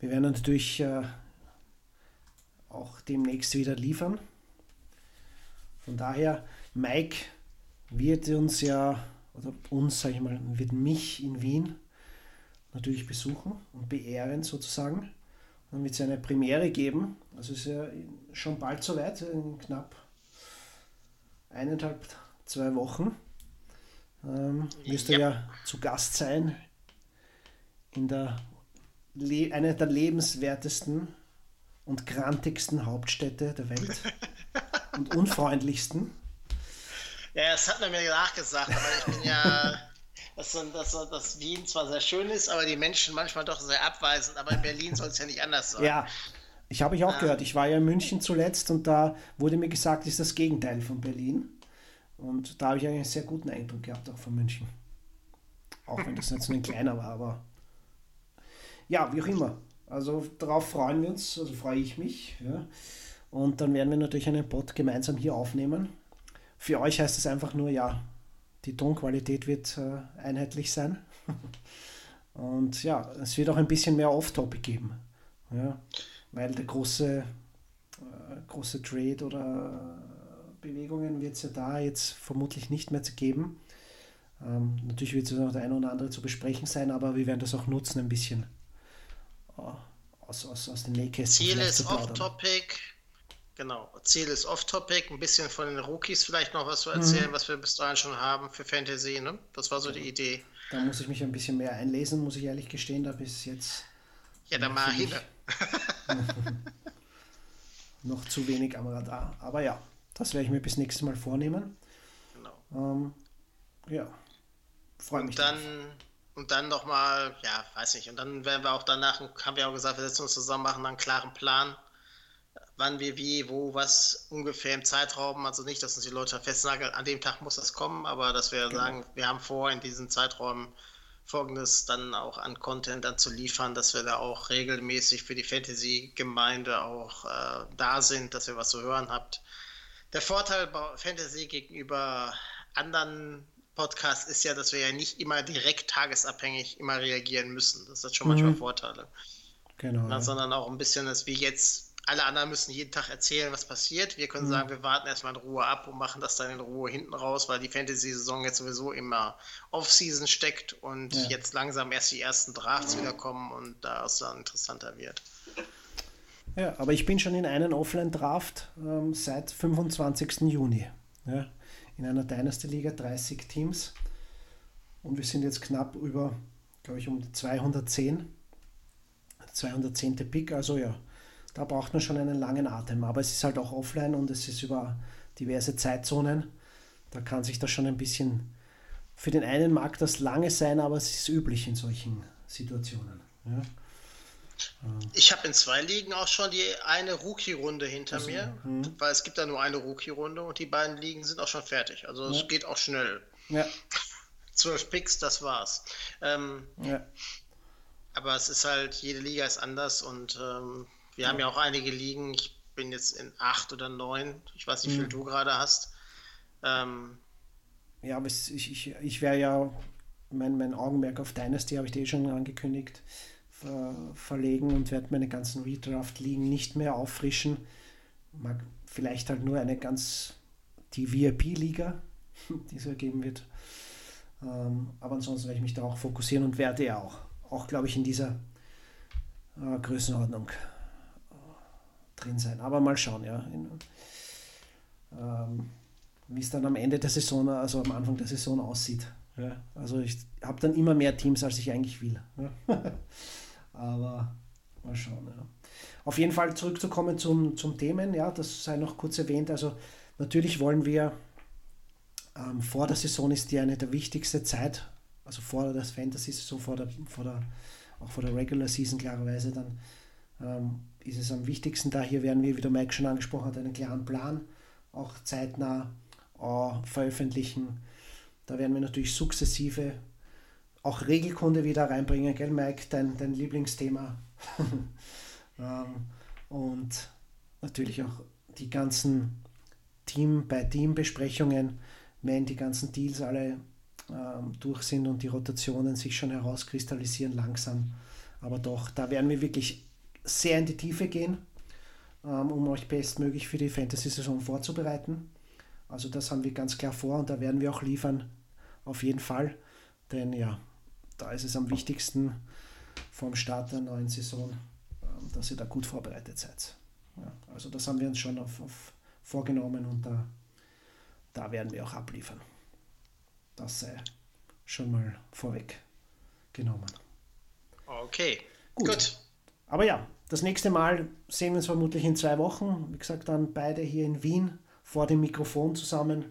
Wir werden natürlich äh, auch demnächst wieder liefern. Von daher, Mike wird uns ja, oder uns, sage ich mal, wird mich in Wien natürlich besuchen und beehren sozusagen. Dann wird es eine Premiere geben. Also ist ja schon bald soweit, in knapp eineinhalb, zwei Wochen. Ähm, wirst du Yep. ja zu Gast sein in der Le einer der lebenswertesten und grantigsten Hauptstädte der Welt und unfreundlichsten. Ja, das hat man mir nachgesagt, aber ich bin ja, dass, dass, dass Wien zwar sehr schön ist, aber die Menschen manchmal doch sehr abweisend, aber in Berlin soll es ja nicht anders sein. Ja, ich habe ich auch gehört. Ich war ja in München zuletzt und da wurde mir gesagt, ist das Gegenteil von Berlin. Und da habe ich einen sehr guten Eindruck gehabt, auch von München. Auch wenn das jetzt ein kleiner war, aber ja, wie auch immer. Also darauf freuen wir uns, also freue ich mich. Ja. Und dann werden wir natürlich einen Pod gemeinsam hier aufnehmen. Für euch heißt es einfach nur, ja, die Tonqualität wird äh, einheitlich sein. Und ja, es wird auch ein bisschen mehr Off-Topic geben. Ja, weil der große, äh, große Trade oder Bewegungen wird es ja da jetzt vermutlich nicht mehr zu geben. Ähm, natürlich wird es noch der eine oder andere zu besprechen sein, aber wir werden das auch nutzen, ein bisschen äh, aus, aus, aus den Nähkästchen Ziel ist off-topic, Genau. Ziel ist off-topic, ein bisschen von den Rookies vielleicht noch was zu erzählen, Mhm. was wir bis dahin schon haben für Fantasy. Ne? Das war so die Idee. Da muss ich mich ein bisschen mehr einlesen, muss ich ehrlich gestehen, da bis jetzt Ja, dann mal hin. noch zu wenig am Radar. Aber ja, das werde ich mir bis nächstes Mal vornehmen. Genau. Ähm, ja, freue mich. Und dann, drauf. und dann nochmal, ja, weiß nicht. Und dann werden wir auch danach, haben wir auch gesagt, wir setzen uns zusammen, machen einen klaren Plan, wann wir wie, wo, was ungefähr im Zeitraum. Also nicht, dass uns die Leute festnageln, an dem Tag muss das kommen, aber dass wir Genau. sagen, wir haben vor, in diesen Zeitraum folgendes dann auch an Content dann zu liefern, dass wir da auch regelmäßig für die Fantasy-Gemeinde auch äh, da sind, dass ihr was zu hören habt. Der Vorteil bei Fantasy gegenüber anderen Podcasts ist ja, dass wir ja nicht immer direkt tagesabhängig immer reagieren müssen. Das hat schon manchmal Mhm. Vorteile. Genau. Na, Ja. sondern auch ein bisschen, dass wir jetzt, alle anderen müssen jeden Tag erzählen, was passiert. Wir Mhm. können sagen, wir warten erstmal in Ruhe ab und machen das dann in Ruhe hinten raus, weil die Fantasy-Saison jetzt sowieso immer Off-Season steckt und Ja. jetzt langsam erst die ersten Drafts wieder kommen und da es dann interessanter wird. Ja, aber ich bin schon in einen Offline-Draft ähm, seit 25. Juni. Ja, in einer Dynasty-Liga, 30 Teams. Und wir sind jetzt knapp über, glaube ich, um 210. 210. Pick, also ja, da braucht man schon einen langen Atem. Aber es ist halt auch offline und es ist über diverse Zeitzonen. Da kann sich das schon ein bisschen, für den einen mag das lange sein, aber es ist üblich in solchen Situationen. Ja. Ich habe in zwei Ligen auch schon die eine Rookie-Runde hinter mir, hm. weil es gibt da nur eine Rookie-Runde und die beiden Ligen sind auch schon fertig. Also es Ja. geht auch schnell. Ja, Zwölf Picks, das war's. Ähm, ja. aber es ist halt, jede Liga ist anders und ähm, wir haben ja auch einige Ligen. Ich bin jetzt in acht oder neun. Ich weiß nicht, wie viel du gerade hast. Ähm, Ja, aber es, ich, ich, ich wäre ja, mein, mein Augenmerk auf Dynasty habe ich dir eh schon angekündigt, ver, verlegen und werde meine ganzen Redraft-Ligen nicht mehr auffrischen. Mag vielleicht halt nur eine ganz, die VIP-Liga, die es ergeben wird. Ähm, aber ansonsten werde ich mich da auch fokussieren und werde ja auch, auch glaube ich, in dieser äh, Größenordnung äh, drin sein. Aber mal schauen, ja. In, ähm, wie es dann am Ende der Saison, also am Anfang der Saison aussieht. Ja, also ich habe dann immer mehr Teams, als ich eigentlich will. Ja. Aber mal schauen. Ja. Auf jeden Fall zurückzukommen zum, zum Themen, ja, das sei noch kurz erwähnt. Also natürlich wollen wir, ähm, vor der Saison ist die eine der wichtigste Zeit, also vor der Fantasy-Saison, vor der, vor der, auch vor der Regular Season klarerweise, dann ähm, ist es am wichtigsten. Da hier werden wir, wie der Mike schon angesprochen hat, einen klaren Plan auch zeitnah äh, veröffentlichen. Da werden wir natürlich sukzessive auch Regelkunde wieder reinbringen, gell Mike, dein, dein Lieblingsthema. ähm, und natürlich auch die ganzen Team bei Team-Besprechungen, wenn die ganzen Deals alle ähm, durch sind und die Rotationen sich schon herauskristallisieren langsam. Aber doch, da werden wir wirklich sehr in die Tiefe gehen, ähm, um euch bestmöglich für die Fantasy-Saison vorzubereiten. Also das haben wir ganz klar vor und da werden wir auch liefern, auf jeden Fall. Denn ja, da ist es am wichtigsten vom Start der neuen Saison, ähm, dass ihr da gut vorbereitet seid. Ja, also das haben wir uns schon auf, auf vorgenommen und da, da werden wir auch abliefern. Das sei schon mal vorweg genommen. okay, Gut. gut. Aber ja, das nächste Mal sehen wir uns vermutlich in zwei Wochen. Wie gesagt, dann beide hier in Wien vor dem Mikrofon zusammen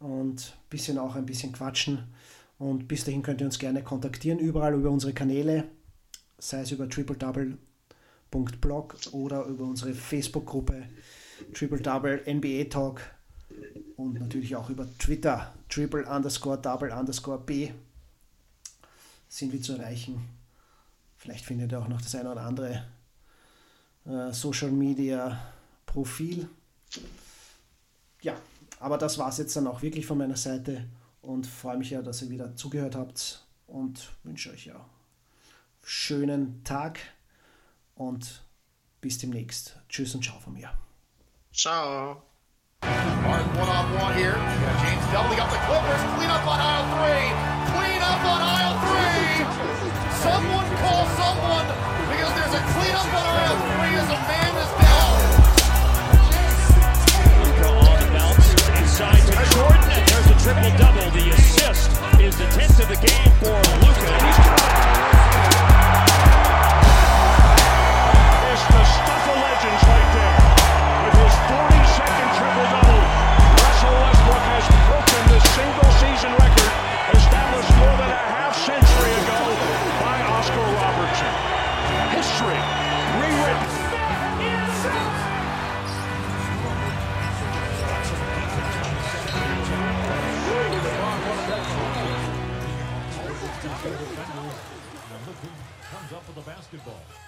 und ein bisschen auch ein bisschen quatschen. Und bis dahin könnt ihr uns gerne kontaktieren, überall über unsere Kanäle, sei es über tripledouble.blog oder über unsere Facebook-Gruppe Triple Double NBA Talk und natürlich auch über Twitter, triple underscore double underscore b sind wir zu erreichen. Vielleicht findet ihr auch noch das eine oder andere äh, Social Media Profil. Ja, aber das war es jetzt dann auch wirklich von meiner Seite und freue mich ja, dass ihr wieder zugehört habt und wünsche euch ja schönen Tag und bis demnächst. Tschüss und ciao von mir. Ciao. Martin one on one here. James doubling up the Clippers. Clean up on aisle three. Clean up on aisle three. Someone call someone because there's a clean up on aisle three as a man is down. Luka on the bounce inside to Jordan. triple double. The assist is the 10th of the game for Luca. It's the stuff of legends right there. With his 42nd triple double, Russell Westbrook has broken the single season record established more than a half century. Comes up with the basketball.